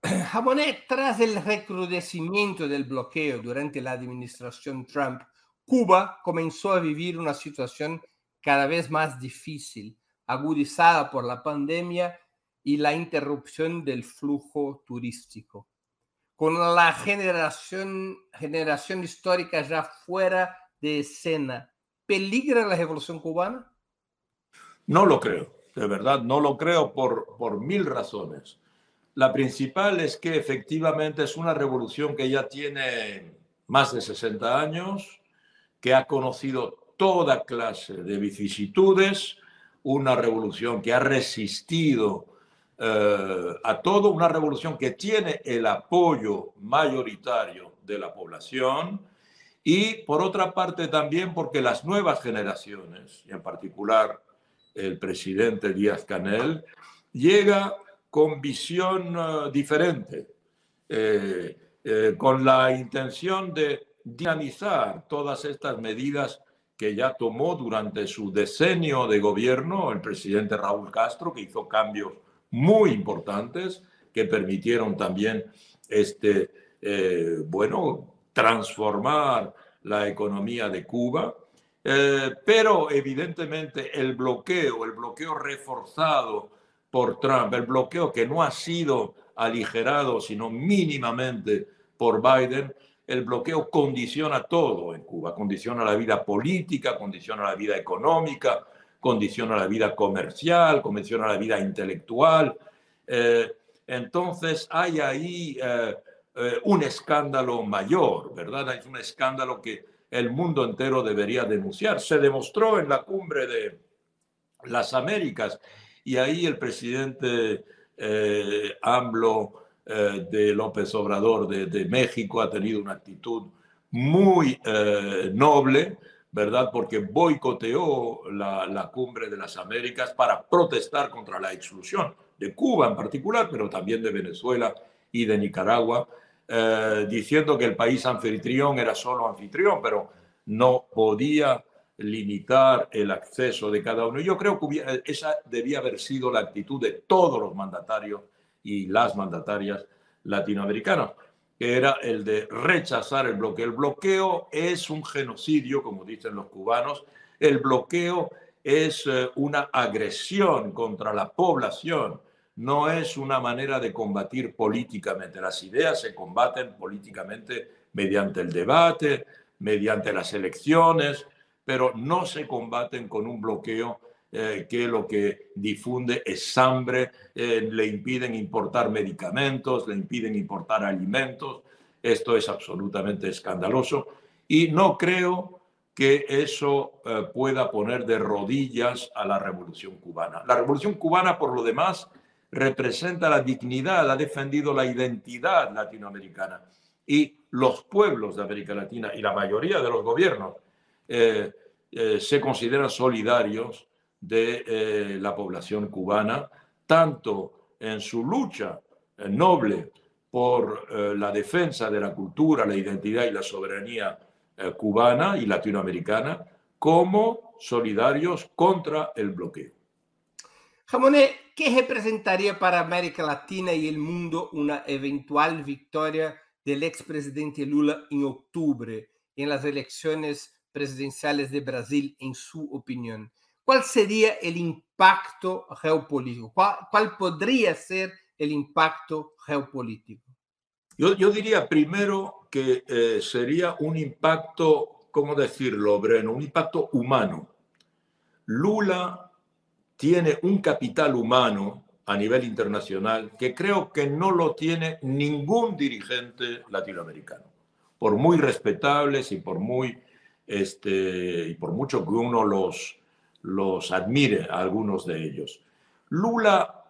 Jamonet, tras el recrudecimiento del bloqueo durante la administración Trump, Cuba comenzó a vivir una situación cada vez más difícil, agudizada por la pandemia y la interrupción del flujo turístico. Con la generación, generación histórica ya fuera de escena, ¿Peligra la revolución cubana? No lo creo, de verdad, no lo creo por, por mil razones. La principal es que efectivamente es una revolución que ya tiene más de 60 años, que ha conocido toda clase de vicisitudes, una revolución que ha resistido eh, a todo, una revolución que tiene el apoyo mayoritario de la población, y por otra parte también porque las nuevas generaciones, y en particular el presidente Díaz Canel, llega con visión eh, diferente, eh, con la intención de dinamizar todas estas medidas que ya tomó durante su decenio de gobierno el presidente Raúl Castro, que hizo cambios muy importantes que permitieron también este, bueno, transformar la economía de Cuba, eh, pero evidentemente el bloqueo, el bloqueo reforzado por Trump, el bloqueo que no ha sido aligerado, sino mínimamente por Biden, el bloqueo condiciona todo en Cuba, condiciona la vida política, condiciona la vida económica, condiciona la vida comercial, condiciona la vida intelectual. Eh, entonces hay ahí eh, eh, un escándalo mayor, ¿verdad? Es un escándalo que el mundo entero debería denunciar. Se demostró en la cumbre de las Américas y ahí el presidente AMLO de López Obrador de, México ha tenido una actitud muy noble, ¿verdad? Porque boicoteó la, cumbre de las Américas para protestar contra la exclusión de Cuba en particular, pero también de Venezuela y de Nicaragua eh, diciendo que el país anfitrión era solo anfitrión, pero no podía limitar el acceso de cada uno. Yo creo que esa debía haber sido la actitud de todos los mandatarios y las mandatarias latinoamericanas, que era el de rechazar el bloqueo. El bloqueo es un genocidio, como dicen los cubanos. El bloqueo es eh, una agresión contra la población no es una manera de combatir políticamente. Las ideas se combaten políticamente mediante el debate, mediante las elecciones, pero no se combaten con un bloqueo eh, que lo que difunde es hambre, eh, le impiden importar medicamentos, le impiden importar alimentos. Esto es absolutamente escandaloso y no creo que eso eh, pueda poner de rodillas a la revolución cubana. La revolución cubana, por lo demás, representa la dignidad, ha defendido la identidad latinoamericana. Y los pueblos de América Latina y la mayoría de los gobiernos se consideran solidarios de eh, la población cubana, tanto en su lucha noble por la defensa de la cultura, la identidad y la soberanía cubana y latinoamericana, como solidarios contra el bloqueo. Jamonet, ¿qué representaría para América Latina y el mundo una eventual victoria del expresidente Lula en octubre en las elecciones presidenciales de Brasil, en su opinión? ¿Cuál sería el impacto geopolítico? ¿Cuál, podría ser el impacto geopolítico? Yo, yo diría primero que eh, sería un impacto, ¿cómo decirlo, Breno? Un impacto humano. Lula tiene un capital humano a nivel internacional que creo que no lo tiene ningún dirigente latinoamericano, por muy respetables y por muy este, y por mucho que uno los, los admire algunos de ellos. Lula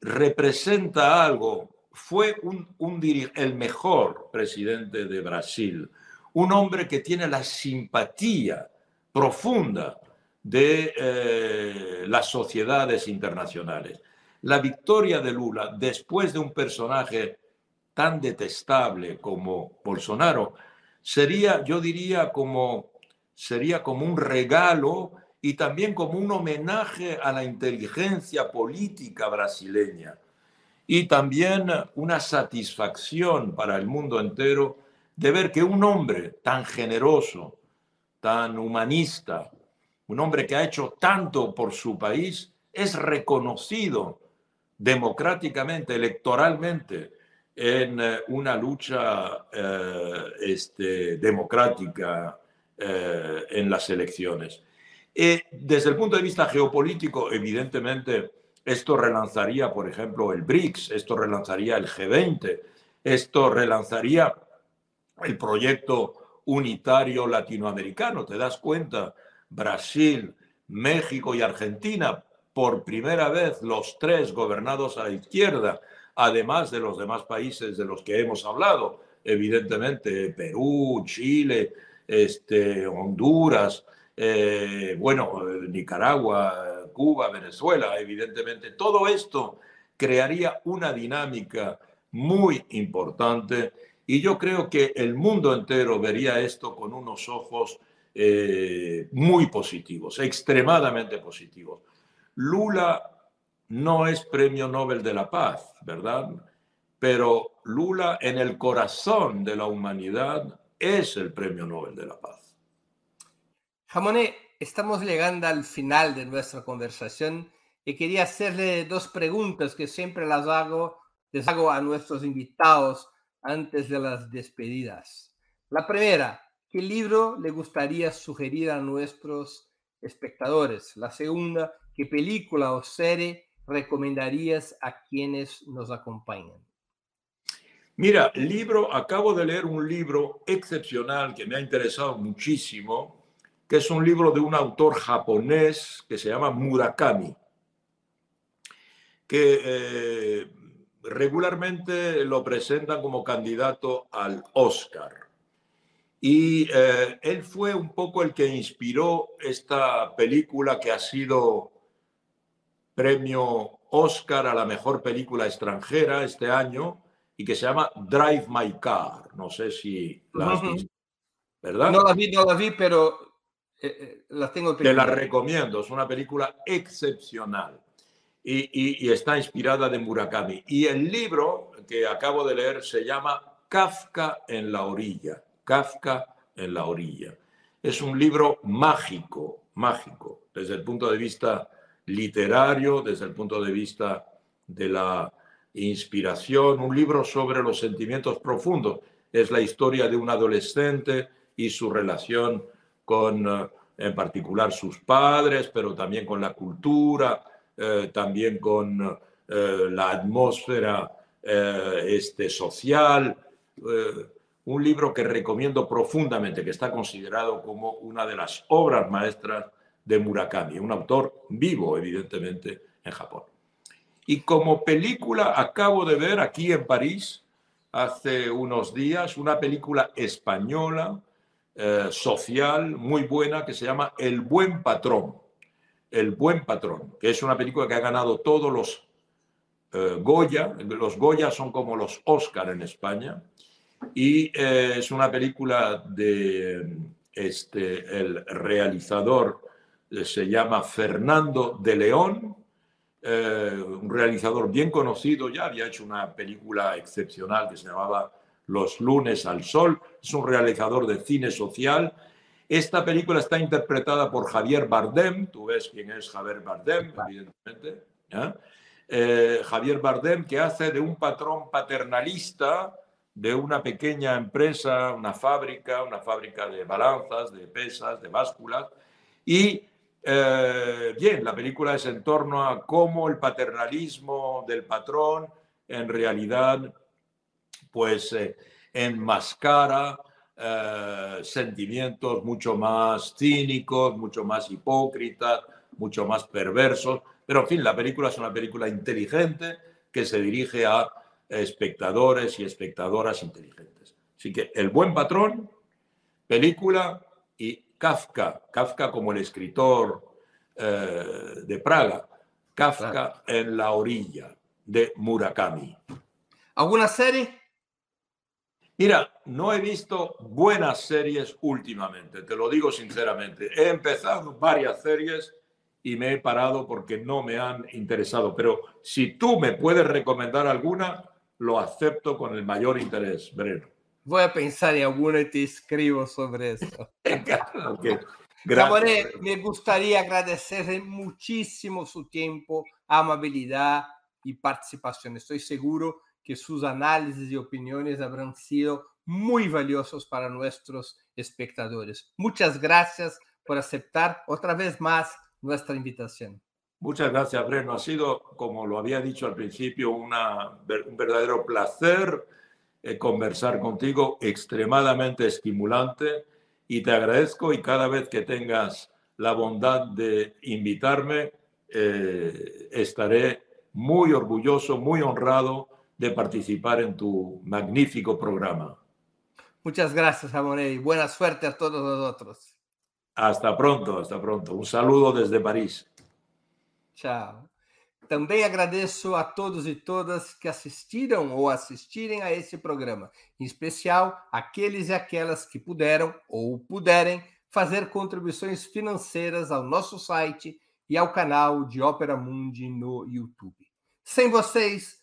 representa algo, fue un, el mejor presidente de Brasil, un hombre que tiene la simpatía profunda de eh, las sociedades internacionales. La victoria de Lula, después de un personaje tan detestable como Bolsonaro, sería, yo diría, como, sería como un regalo y también como un homenaje a la inteligencia política brasileña y también una satisfacción para el mundo entero de ver que un hombre tan generoso, tan humanista, un hombre que ha hecho tanto por su país, es reconocido democráticamente, electoralmente, en eh, una lucha eh, este, democrática eh, en las elecciones. Desde el punto de vista geopolítico, evidentemente, esto relanzaría, por ejemplo, el BRICS, esto relanzaría el G20, esto relanzaría el proyecto unitario latinoamericano. ¿Te das cuenta? Brasil, México y Argentina, por primera vez los tres gobernados a la izquierda, además de los demás países de los que hemos hablado, evidentemente Perú, Chile, este, Honduras, eh, bueno, Nicaragua, Cuba, Venezuela, evidentemente. Todo esto crearía una dinámica muy importante y yo creo que el mundo entero vería esto con unos ojos eh, muy positivos, extremadamente positivos. Lula no es premio Nobel de la Paz, ¿verdad? Pero Lula en el corazón de la humanidad es el premio Nobel de la Paz. Jamoné, estamos llegando al final de nuestra conversación y quería hacerle dos preguntas que siempre las hago, les hago a nuestros invitados antes de las despedidas. La primera, ¿qué libro le gustaría sugerir a nuestros espectadores? La segunda, ¿qué película o serie recomendarías a quienes nos acompañan? Mira, libro, acabo de leer un libro excepcional que me ha interesado muchísimo, que es un libro de un autor japonés que se llama Murakami, que eh, regularmente lo presentan como candidato al Oscar. Y eh, él fue un poco el que inspiró esta película que ha sido premio Oscar a la mejor película extranjera este año y que se llama Drive My Car. No sé si la has visto, ¿verdad? No la vi, no la vi, pero eh, eh, la tengo. Te la recomiendo, es una película excepcional y, y, está inspirada de Murakami. Y el libro que acabo de leer se llama Kafka en la orilla. Kafka en la orilla. Es un libro mágico, mágico, desde el punto de vista literario, desde el punto de vista de la inspiración, un libro sobre los sentimientos profundos. Es la historia de un adolescente y su relación con, eh, en particular, sus padres, pero también con la cultura, eh, también con eh, la atmósfera este, social. un libro que recomiendo profundamente, que está considerado como una de las obras maestras de Murakami, un autor vivo, evidentemente, en Japón. Y como película acabo de ver aquí en París, hace unos días, una película española, eh, social, muy buena, que se llama El Buen Patrón. El Buen Patrón, que es una película que ha ganado todos los eh, Goya. Los Goya son como los Oscar en España. Y eh, es una película de este, el realizador se llama Fernando de León, un realizador bien conocido, ya había hecho una película excepcional que se llamaba Los lunes al sol, es un realizador de cine social. Esta película está interpretada por Javier Bardem, tú ves quién es Javier Bardem, evidentemente. Eh, Javier Bardem, que hace de un patrón paternalista de una pequeña empresa, una fábrica, una fábrica de balanzas, de pesas, de básculas. Y eh, bien, la película es en torno a cómo el paternalismo del patrón en realidad pues eh, enmascara eh, sentimientos mucho más cínicos, mucho más hipócritas, mucho más perversos. Pero en fin, la película es una película inteligente que se dirige a espectadores y espectadoras inteligentes. Así que El buen patrón, película y Kafka, Kafka como el escritor eh, de Praga, Kafka en la orilla de Murakami. ¿Alguna serie? Mira, no he visto buenas series últimamente, te lo digo sinceramente. He empezado varias series y me he parado porque no me han interesado, pero si tú me puedes recomendar alguna, lo acepto con el mayor interés, Breno. Voy a pensar en alguna y te escribo sobre eso. okay. me gustaría agradecerle muchísimo su tiempo, amabilidad y participación. Estoy seguro que sus análisis y opiniones habrán sido muy valiosos para nuestros espectadores. Muchas gracias por aceptar otra vez más nuestra invitación. Muchas gracias, Breno. Ha sido, como lo había dicho al principio, una, un verdadero placer eh, conversar contigo, extremadamente estimulante, y te agradezco y cada vez que tengas la bondad de invitarme, eh, estaré muy orgulloso, muy honrado de participar en tu magnífico programa. Muchas gracias, Amoné, y buena suerte a todos nosotros. Hasta pronto, hasta pronto. Un saludo desde París. Tchau. Também agradeço a todos e todas que assistiram ou assistirem a esse programa, em especial aqueles e aquelas que puderam ou puderem fazer contribuições financeiras ao nosso site e ao canal de Ópera Mundi no YouTube. Sem vocês,